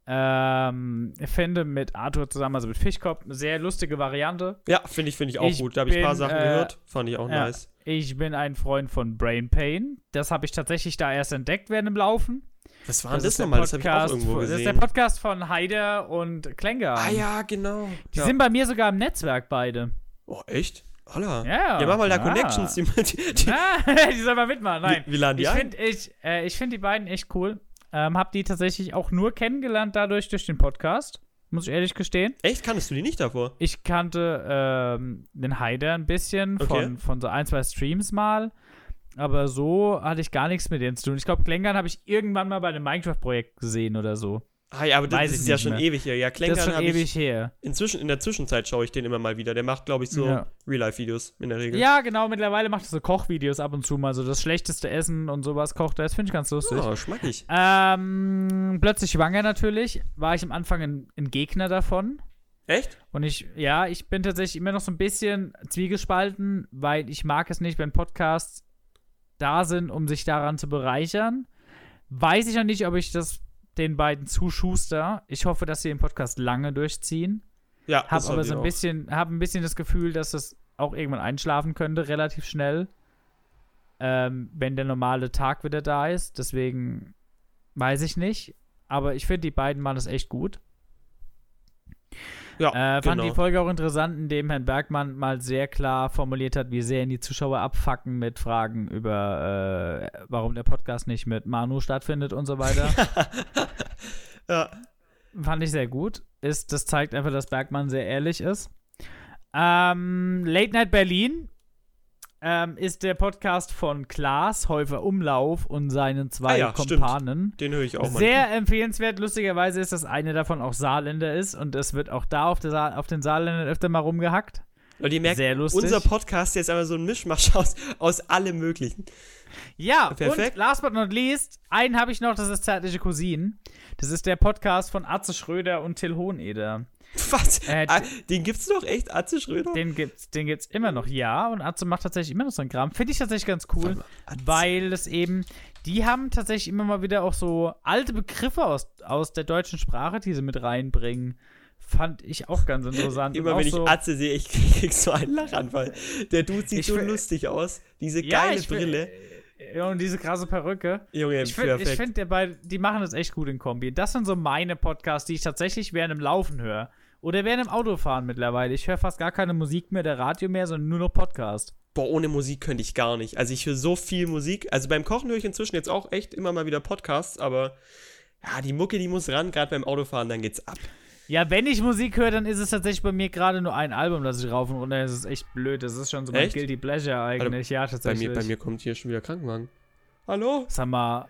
[SPEAKER 2] Ähm, ich finde mit Arthur zusammen, also mit Fischkopf, eine sehr lustige Variante.
[SPEAKER 1] Ja, finde ich, finde ich auch
[SPEAKER 2] Ich
[SPEAKER 1] gut. Da habe ich ein paar Sachen
[SPEAKER 2] äh,
[SPEAKER 1] gehört. Fand ich auch
[SPEAKER 2] ja.
[SPEAKER 1] nice.
[SPEAKER 2] Ich bin ein Freund von Brain Pain. Das habe ich tatsächlich da erst entdeckt während dem Laufen.
[SPEAKER 1] Was war denn das,
[SPEAKER 2] der
[SPEAKER 1] nochmal? Das habe ich auch irgendwo
[SPEAKER 2] von- Das ist der
[SPEAKER 1] gesehen.
[SPEAKER 2] Podcast von Heider und Klengar.
[SPEAKER 1] Ah ja, genau.
[SPEAKER 2] Die
[SPEAKER 1] ja.
[SPEAKER 2] sind bei mir sogar im Netzwerk beide.
[SPEAKER 1] Oh, echt? Holla.
[SPEAKER 2] Ja,
[SPEAKER 1] Ja, mach mal da
[SPEAKER 2] ja.
[SPEAKER 1] Connections. Die, die, die,
[SPEAKER 2] Ah, die soll mal mitmachen. Nein.
[SPEAKER 1] Wie- wie laden die
[SPEAKER 2] ich finde ich, äh, ich find die beiden echt cool. Ähm, hab die tatsächlich auch nur kennengelernt dadurch durch den Podcast. Muss ich ehrlich gestehen.
[SPEAKER 1] echt, kanntest du die nicht davor?
[SPEAKER 2] Ich kannte ähm, den Haider ein bisschen
[SPEAKER 1] Okay.
[SPEAKER 2] von, von so ein, zwei Streams mal. Aber so hatte ich gar nichts mit denen zu tun. Ich glaube, Klenkern habe ich irgendwann mal bei einem Minecraft-Projekt gesehen oder so.
[SPEAKER 1] Ah, ja, aber das, das ist ja schon
[SPEAKER 2] mehr.
[SPEAKER 1] ewig her. Ja,
[SPEAKER 2] das ist schon ewig
[SPEAKER 1] ich
[SPEAKER 2] her.
[SPEAKER 1] inzwischen, in der Zwischenzeit schaue ich den immer mal wieder. Der macht, glaube ich, so
[SPEAKER 2] Ja.
[SPEAKER 1] Real-Life-Videos in der Regel.
[SPEAKER 2] Ja, genau. Mittlerweile macht er so Kochvideos ab und zu mal. So das schlechteste Essen und sowas kocht er. Das finde ich ganz lustig.
[SPEAKER 1] Oh, schmackig.
[SPEAKER 2] Ähm, plötzlich schwanger natürlich. War ich am Anfang ein, ein Gegner davon.
[SPEAKER 1] Echt?
[SPEAKER 2] Und ich, ja, ich bin tatsächlich immer noch so ein bisschen zwiegespalten, weil ich mag es nicht, wenn Podcasts da sind, um sich daran zu bereichern. Weiß ich noch nicht, ob ich das den beiden zuschuster. Ich hoffe, dass sie den Podcast lange durchziehen.
[SPEAKER 1] Ja,
[SPEAKER 2] Hab
[SPEAKER 1] das
[SPEAKER 2] aber
[SPEAKER 1] hab
[SPEAKER 2] so
[SPEAKER 1] ich
[SPEAKER 2] ein
[SPEAKER 1] auch.
[SPEAKER 2] bisschen, hab ein bisschen das Gefühl, dass es auch irgendwann einschlafen könnte, relativ schnell. Ähm, wenn der normale Tag wieder da ist. Deswegen weiß ich nicht. Aber ich finde, die beiden machen das echt gut.
[SPEAKER 1] Ja,
[SPEAKER 2] Äh, fand
[SPEAKER 1] genau.
[SPEAKER 2] die Folge auch interessant, indem Herrn Bergmann mal sehr klar formuliert hat, wie sehr ihn die Zuschauer abfacken mit Fragen über, äh, warum der Podcast nicht mit Manu stattfindet und so weiter.
[SPEAKER 1] ja.
[SPEAKER 2] Fand ich sehr gut. Ist, das zeigt einfach, dass Bergmann sehr ehrlich ist. Ähm, Late Night Berlin ähm, ist der Podcast von Klaas Häufer Umlauf und seinen zwei
[SPEAKER 1] Ah ja, stimmt.
[SPEAKER 2] Kompanen.
[SPEAKER 1] Den höre ich auch mal.
[SPEAKER 2] Sehr empfehlenswert. Lustigerweise ist, dass eine davon auch Saarländer ist und es wird auch da auf, Sa auf den Saarländern öfter mal rumgehackt.
[SPEAKER 1] Weil ihr merkt,
[SPEAKER 2] Sehr lustig.
[SPEAKER 1] unser Podcast ist einfach so ein Mischmasch aus, aus allem Möglichen.
[SPEAKER 2] Ja,
[SPEAKER 1] Perfekt.
[SPEAKER 2] und last but not least, einen habe ich noch, das ist Zärtliche Cousinen. Das ist der Podcast von Atze Schröder und Till Hoheneder.
[SPEAKER 1] Was?
[SPEAKER 2] Äh,
[SPEAKER 1] ah, den gibt's doch echt, Atze Schröder?
[SPEAKER 2] Den gibt's, den gibt's immer noch, ja. Und Atze macht tatsächlich immer noch so ein Kram. Finde ich tatsächlich ganz cool, weil es eben, die haben tatsächlich immer mal wieder auch so alte Begriffe aus, aus der deutschen Sprache, die sie mit reinbringen. Fand ich auch ganz interessant.
[SPEAKER 1] Immer wenn ich
[SPEAKER 2] so,
[SPEAKER 1] Atze sehe, ich krieg so einen Lachanfall. Der Dude sieht so lustig aus. Diese
[SPEAKER 2] ja,
[SPEAKER 1] geile
[SPEAKER 2] fi-
[SPEAKER 1] Brille.
[SPEAKER 2] Ja, und diese krasse Perücke.
[SPEAKER 1] Junge,
[SPEAKER 2] Ich finde, find, die machen das echt gut in Kombi. Das sind so meine Podcasts, die ich tatsächlich während dem Laufen höre. Oder während dem Autofahren mittlerweile. Ich höre fast gar keine Musik mehr, der Radio mehr, sondern nur noch Podcast.
[SPEAKER 1] Boah, ohne Musik könnte ich gar nicht. Also ich höre so viel Musik. Also beim Kochen höre ich inzwischen jetzt auch echt immer mal wieder Podcasts, aber ja, die Mucke, die muss ran, gerade beim Autofahren, dann geht's ab.
[SPEAKER 2] Ja, wenn ich Musik höre, dann ist es tatsächlich bei mir gerade nur ein Album, das ich rauf und runter. Das ist echt blöd. Das ist schon so mein? Guilty Pleasure eigentlich. ja,
[SPEAKER 1] Bei
[SPEAKER 2] tatsächlich.
[SPEAKER 1] mir, bei mir kommt hier schon wieder Krankenwagen. Hallo?
[SPEAKER 2] Sag mal.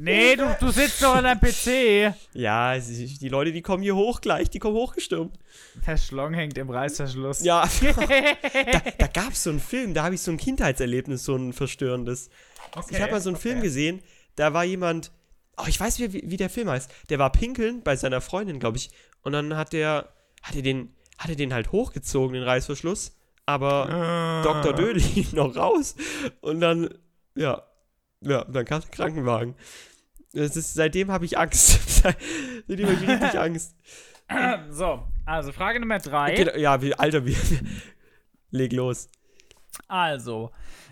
[SPEAKER 2] Nee, du, du sitzt doch an deinem PC.
[SPEAKER 1] Ja, die Leute, die kommen hier hoch gleich, die kommen hochgestürmt.
[SPEAKER 2] Der Schlong hängt im Reißverschluss.
[SPEAKER 1] Ja, da, da gab es so einen Film, da habe ich so ein Kindheitserlebnis, so ein verstörendes. Ich habe mal so einen Film gesehen, da war jemand, oh, ich weiß wie, wie der Film heißt, der war pinkeln bei seiner Freundin, glaube ich, und dann hat der, hat er den, hat er den halt hochgezogen, den Reißverschluss, aber Dr. Dödel lief noch raus und dann, ja, ja, dann kam der Krankenwagen. Das ist, seitdem habe ich Angst. seitdem habe ich richtig Angst.
[SPEAKER 2] So, also Frage Nummer drei.
[SPEAKER 1] Okay, ja, wie, Alter, wie, leg los.
[SPEAKER 2] Also,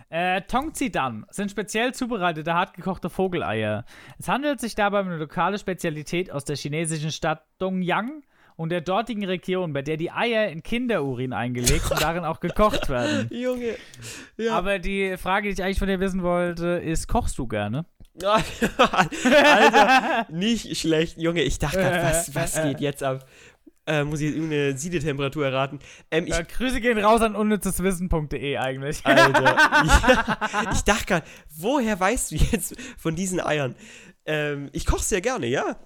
[SPEAKER 2] äh, Tongzidan sind speziell zubereitete, hartgekochte Vogeleier. Es handelt sich dabei um eine lokale Spezialität aus der chinesischen Stadt Dongyang und der dortigen Region, bei der die Eier in Kinderurin eingelegt und darin auch gekocht werden.
[SPEAKER 1] Junge. Ja.
[SPEAKER 2] Aber die Frage, die ich eigentlich von dir wissen wollte, ist, kochst du gerne?
[SPEAKER 1] Alter, nicht schlecht. Junge, ich dachte grad, was, was geht jetzt ab? Äh, muss ich irgendeine Siedetemperatur erraten? Ähm, ich,
[SPEAKER 2] Ja, Grüße gehen raus an unnützeswissen.de eigentlich.
[SPEAKER 1] Alter, ja, ich dachte gerade, woher weißt du jetzt von diesen Eiern? Ähm, ich koche sehr gerne, ja.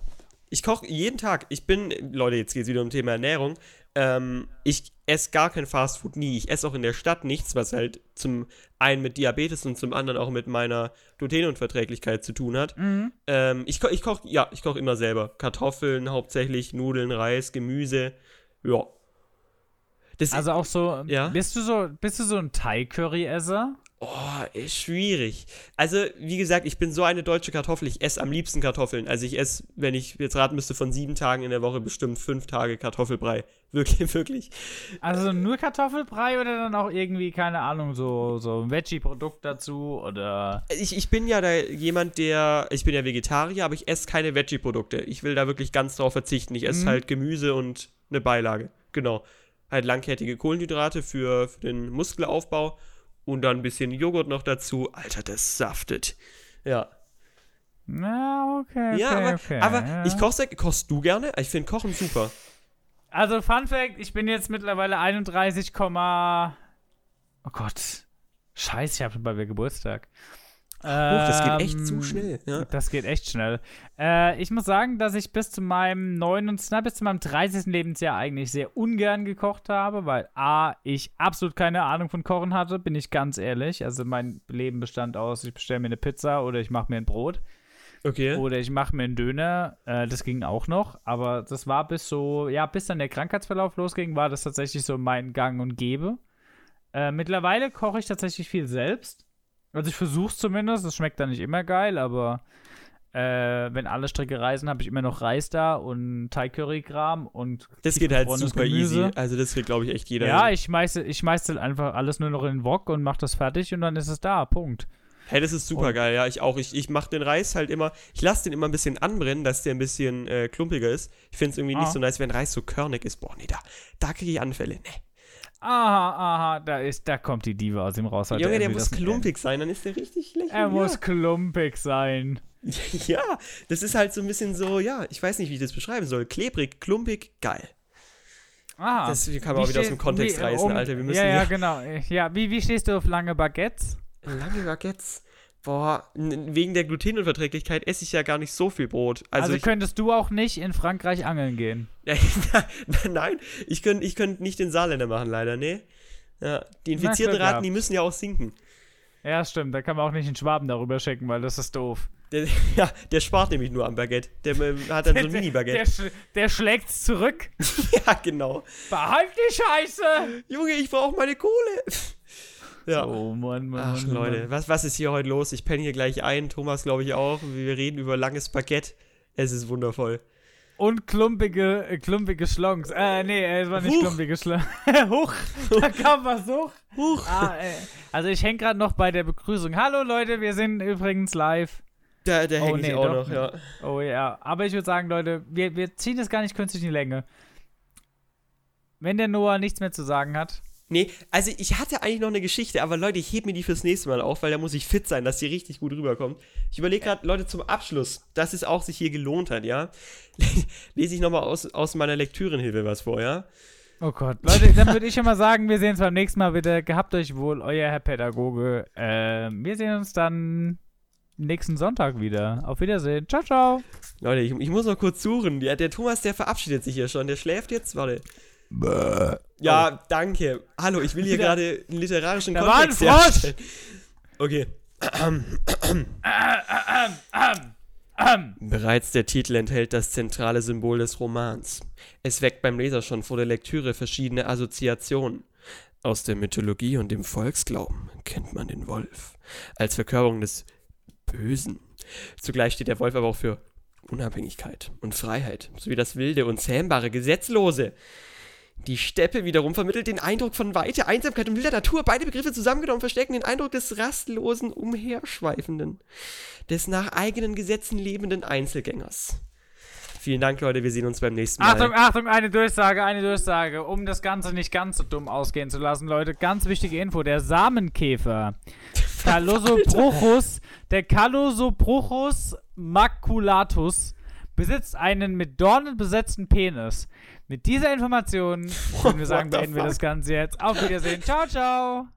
[SPEAKER 1] Ich koche jeden Tag. Ich bin, Leute, jetzt geht es wieder um Thema Ernährung. Ähm, ich esse gar kein Fastfood, nie. Ich esse auch in der Stadt nichts, was halt zum einen mit Diabetes und zum anderen auch mit meiner Glutenunverträglichkeit zu tun hat.
[SPEAKER 2] Mhm.
[SPEAKER 1] Ähm, ich ko ich koche, ja, ich koche immer selber. Kartoffeln hauptsächlich, Nudeln, Reis, Gemüse. Ja. Das
[SPEAKER 2] Also auch so,
[SPEAKER 1] Ja?
[SPEAKER 2] bist du so, bist du so ein Thai-Curry-Esser?
[SPEAKER 1] Oh, ist schwierig. Also, wie gesagt, ich bin so eine deutsche Kartoffel. Ich esse am liebsten Kartoffeln. Also, ich esse, wenn ich jetzt raten müsste, von sieben Tagen in der Woche bestimmt fünf Tage Kartoffelbrei. Wirklich, wirklich.
[SPEAKER 2] Also nur Kartoffelbrei oder dann auch irgendwie, keine Ahnung, so, so ein Veggie-Produkt dazu oder.
[SPEAKER 1] Ich, ich bin ja da jemand, der. Ich bin ja Vegetarier, aber ich esse keine Veggie-Produkte. Ich will da wirklich ganz drauf verzichten. Ich esse
[SPEAKER 2] Mhm.
[SPEAKER 1] halt Gemüse und eine Beilage. Genau. halt langkettige Kohlenhydrate für, für den Muskelaufbau und dann ein bisschen Joghurt noch dazu. Alter, das saftet. Ja.
[SPEAKER 2] Na, okay, okay,
[SPEAKER 1] ja, aber,
[SPEAKER 2] okay.
[SPEAKER 1] aber
[SPEAKER 2] ja.
[SPEAKER 1] ich koche sehr, kochst du gerne? Ich finde Kochen super.
[SPEAKER 2] Also, Fun Fact: Ich bin jetzt mittlerweile 31, oh Gott. Scheiße, ich habe schon bei mir Geburtstag.
[SPEAKER 1] Das geht echt zu
[SPEAKER 2] Ähm,
[SPEAKER 1] schnell. Ja.
[SPEAKER 2] Das geht echt schnell. Äh, ich muss sagen, dass ich bis zu meinem 29, na, bis zu meinem 30. Lebensjahr eigentlich sehr ungern gekocht habe, weil A, ich absolut keine Ahnung von Kochen hatte, bin ich ganz ehrlich. Also mein Leben bestand aus, ich bestelle mir eine Pizza oder ich mache mir ein Brot
[SPEAKER 1] Okay.
[SPEAKER 2] oder ich mache mir einen Döner. Äh, das ging auch noch, aber das war bis so, ja, bis dann der Krankheitsverlauf losging, war das tatsächlich so mein Gang und Gebe. Äh, mittlerweile koche ich tatsächlich viel selbst. Also ich versuche es zumindest. Es schmeckt dann nicht immer geil, aber äh, wenn alle Stricke reisen, habe ich immer noch Reis da und Thai-Curry-Kram und
[SPEAKER 1] Das geht halt super
[SPEAKER 2] Gemüse.
[SPEAKER 1] easy. Also das kriegt, glaube ich, echt jeder.
[SPEAKER 2] Ja,
[SPEAKER 1] hin.
[SPEAKER 2] ich schmeiße, ich schmeiße halt einfach alles nur noch in den Wok und mache das fertig und dann ist es da. Punkt.
[SPEAKER 1] Hey, das ist super geil, ja. Ich auch. Ich, ich mache den Reis halt immer, ich lasse den immer ein bisschen anbrennen, dass der ein bisschen äh, klumpiger ist. Ich finde es irgendwie
[SPEAKER 2] Ah.
[SPEAKER 1] nicht so nice, wenn Reis so körnig ist. Boah, nee, da, da kriege ich Anfälle. Nee.
[SPEAKER 2] Aha, aha, da ist, da kommt die Diva aus ihm raus.
[SPEAKER 1] Junge,
[SPEAKER 2] Er
[SPEAKER 1] der muss klumpig sein, dann ist der richtig schlecht.
[SPEAKER 2] Er
[SPEAKER 1] ja.
[SPEAKER 2] muss klumpig sein.
[SPEAKER 1] Ja, das ist halt so ein bisschen so, ja, ich weiß nicht, wie ich das beschreiben soll. Klebrig, klumpig, geil.
[SPEAKER 2] Ah,
[SPEAKER 1] Das kann man auch wieder aus dem Kontext
[SPEAKER 2] wie,
[SPEAKER 1] reißen,
[SPEAKER 2] um-
[SPEAKER 1] Alter. Wir müssen
[SPEAKER 2] ja, ja, genau. Ja, wie, wie stehst du auf lange Baguettes?
[SPEAKER 1] Lange Baguettes. Boah, wegen der Glutenunverträglichkeit esse ich ja gar nicht so viel Brot. Also,
[SPEAKER 2] Also, könntest du auch nicht in Frankreich angeln gehen.
[SPEAKER 1] ja, nein, ich könnte ich könnt nicht den Saarländer machen, leider, nee. Ja, die infizierten Raten,
[SPEAKER 2] gehabt.
[SPEAKER 1] die müssen ja auch sinken.
[SPEAKER 2] Ja, stimmt. Da kann man auch nicht in Schwaben darüber schicken, weil das ist doof.
[SPEAKER 1] Der, ja, der spart nämlich nur am Baguette. Der ähm, hat dann so ein
[SPEAKER 2] Der,
[SPEAKER 1] Mini-Baguette.
[SPEAKER 2] sch der schlägt's zurück.
[SPEAKER 1] Ja, genau.
[SPEAKER 2] Behalt die Scheiße!
[SPEAKER 1] Junge, ich brauche meine Kohle. Ja.
[SPEAKER 2] Oh Mann, Mann.
[SPEAKER 1] Ach,
[SPEAKER 2] Mann,
[SPEAKER 1] Leute,
[SPEAKER 2] Mann.
[SPEAKER 1] was, was ist hier heute los? Ich penne hier gleich ein. Thomas, glaube ich, auch. Wir reden über langes Baguette. Es ist wundervoll.
[SPEAKER 2] Und klumpige, äh, klumpige Schlongs. Äh, nee, es war nicht
[SPEAKER 1] Huch.
[SPEAKER 2] klumpige Schlongs. Huch, da kam was hoch.
[SPEAKER 1] Huch.
[SPEAKER 2] Ah, äh, also ich hänge gerade noch bei der Begrüßung. Hallo Leute, wir sind übrigens live.
[SPEAKER 1] Da, da
[SPEAKER 2] Oh,
[SPEAKER 1] hänge
[SPEAKER 2] nee,
[SPEAKER 1] ich auch
[SPEAKER 2] doch
[SPEAKER 1] noch, ja.
[SPEAKER 2] Oh ja, aber ich würde sagen, Leute, wir, wir ziehen das gar nicht künstlich in die Länge. Wenn der Noah nichts mehr zu sagen hat.
[SPEAKER 1] Nee, also ich hatte eigentlich noch eine Geschichte, aber Leute, ich heb mir die fürs nächste Mal auf, weil da muss ich fit sein, dass die richtig gut rüberkommt. Ich überlege gerade, Leute, zum Abschluss, dass es auch sich hier gelohnt hat, ja, lese ich nochmal aus, aus meiner Lektürenhilfe was vor, ja.
[SPEAKER 2] Oh Gott. Leute, dann würde ich schon mal sagen, wir sehen uns beim nächsten Mal wieder. Gehabt euch wohl, euer Herr Pädagoge. Ähm, wir sehen uns dann nächsten Sonntag wieder. Auf Wiedersehen. Ciao, ciao.
[SPEAKER 1] Leute, ich, ich muss noch kurz suchen. Der, der Thomas, der verabschiedet sich hier schon. Der schläft jetzt. Warte. Ja, danke. Hallo, ich will hier gerade einen literarischen
[SPEAKER 2] Da war ein
[SPEAKER 1] Kontext herstellen. Okay. Bereits der Titel enthält das zentrale Symbol des Romans. Es weckt beim Leser schon vor der Lektüre verschiedene Assoziationen. Aus der Mythologie und dem Volksglauben kennt man den Wolf als Verkörperung des Bösen. Zugleich steht der Wolf aber auch für Unabhängigkeit und Freiheit, sowie das wilde und zähmbare Gesetzlose. Die Steppe wiederum vermittelt den Eindruck von Weite, Einsamkeit und wilder Natur. Beide Begriffe zusammengenommen verstärken den Eindruck des rastlosen, umherschweifenden, des nach eigenen Gesetzen lebenden Einzelgängers. Vielen Dank, Leute. Wir sehen uns beim nächsten Mal.
[SPEAKER 2] Achtung, Achtung, eine Durchsage, eine Durchsage. Um das Ganze nicht ganz so dumm ausgehen zu lassen, Leute, ganz wichtige Info. Der Samenkäfer. Calosopruchus, der Calosopruchus maculatus besitzt einen mit Dornen besetzten Penis. Mit dieser Information würden wir sagen, beenden wir das Ganze jetzt. Auf Wiedersehen. Ciao, ciao.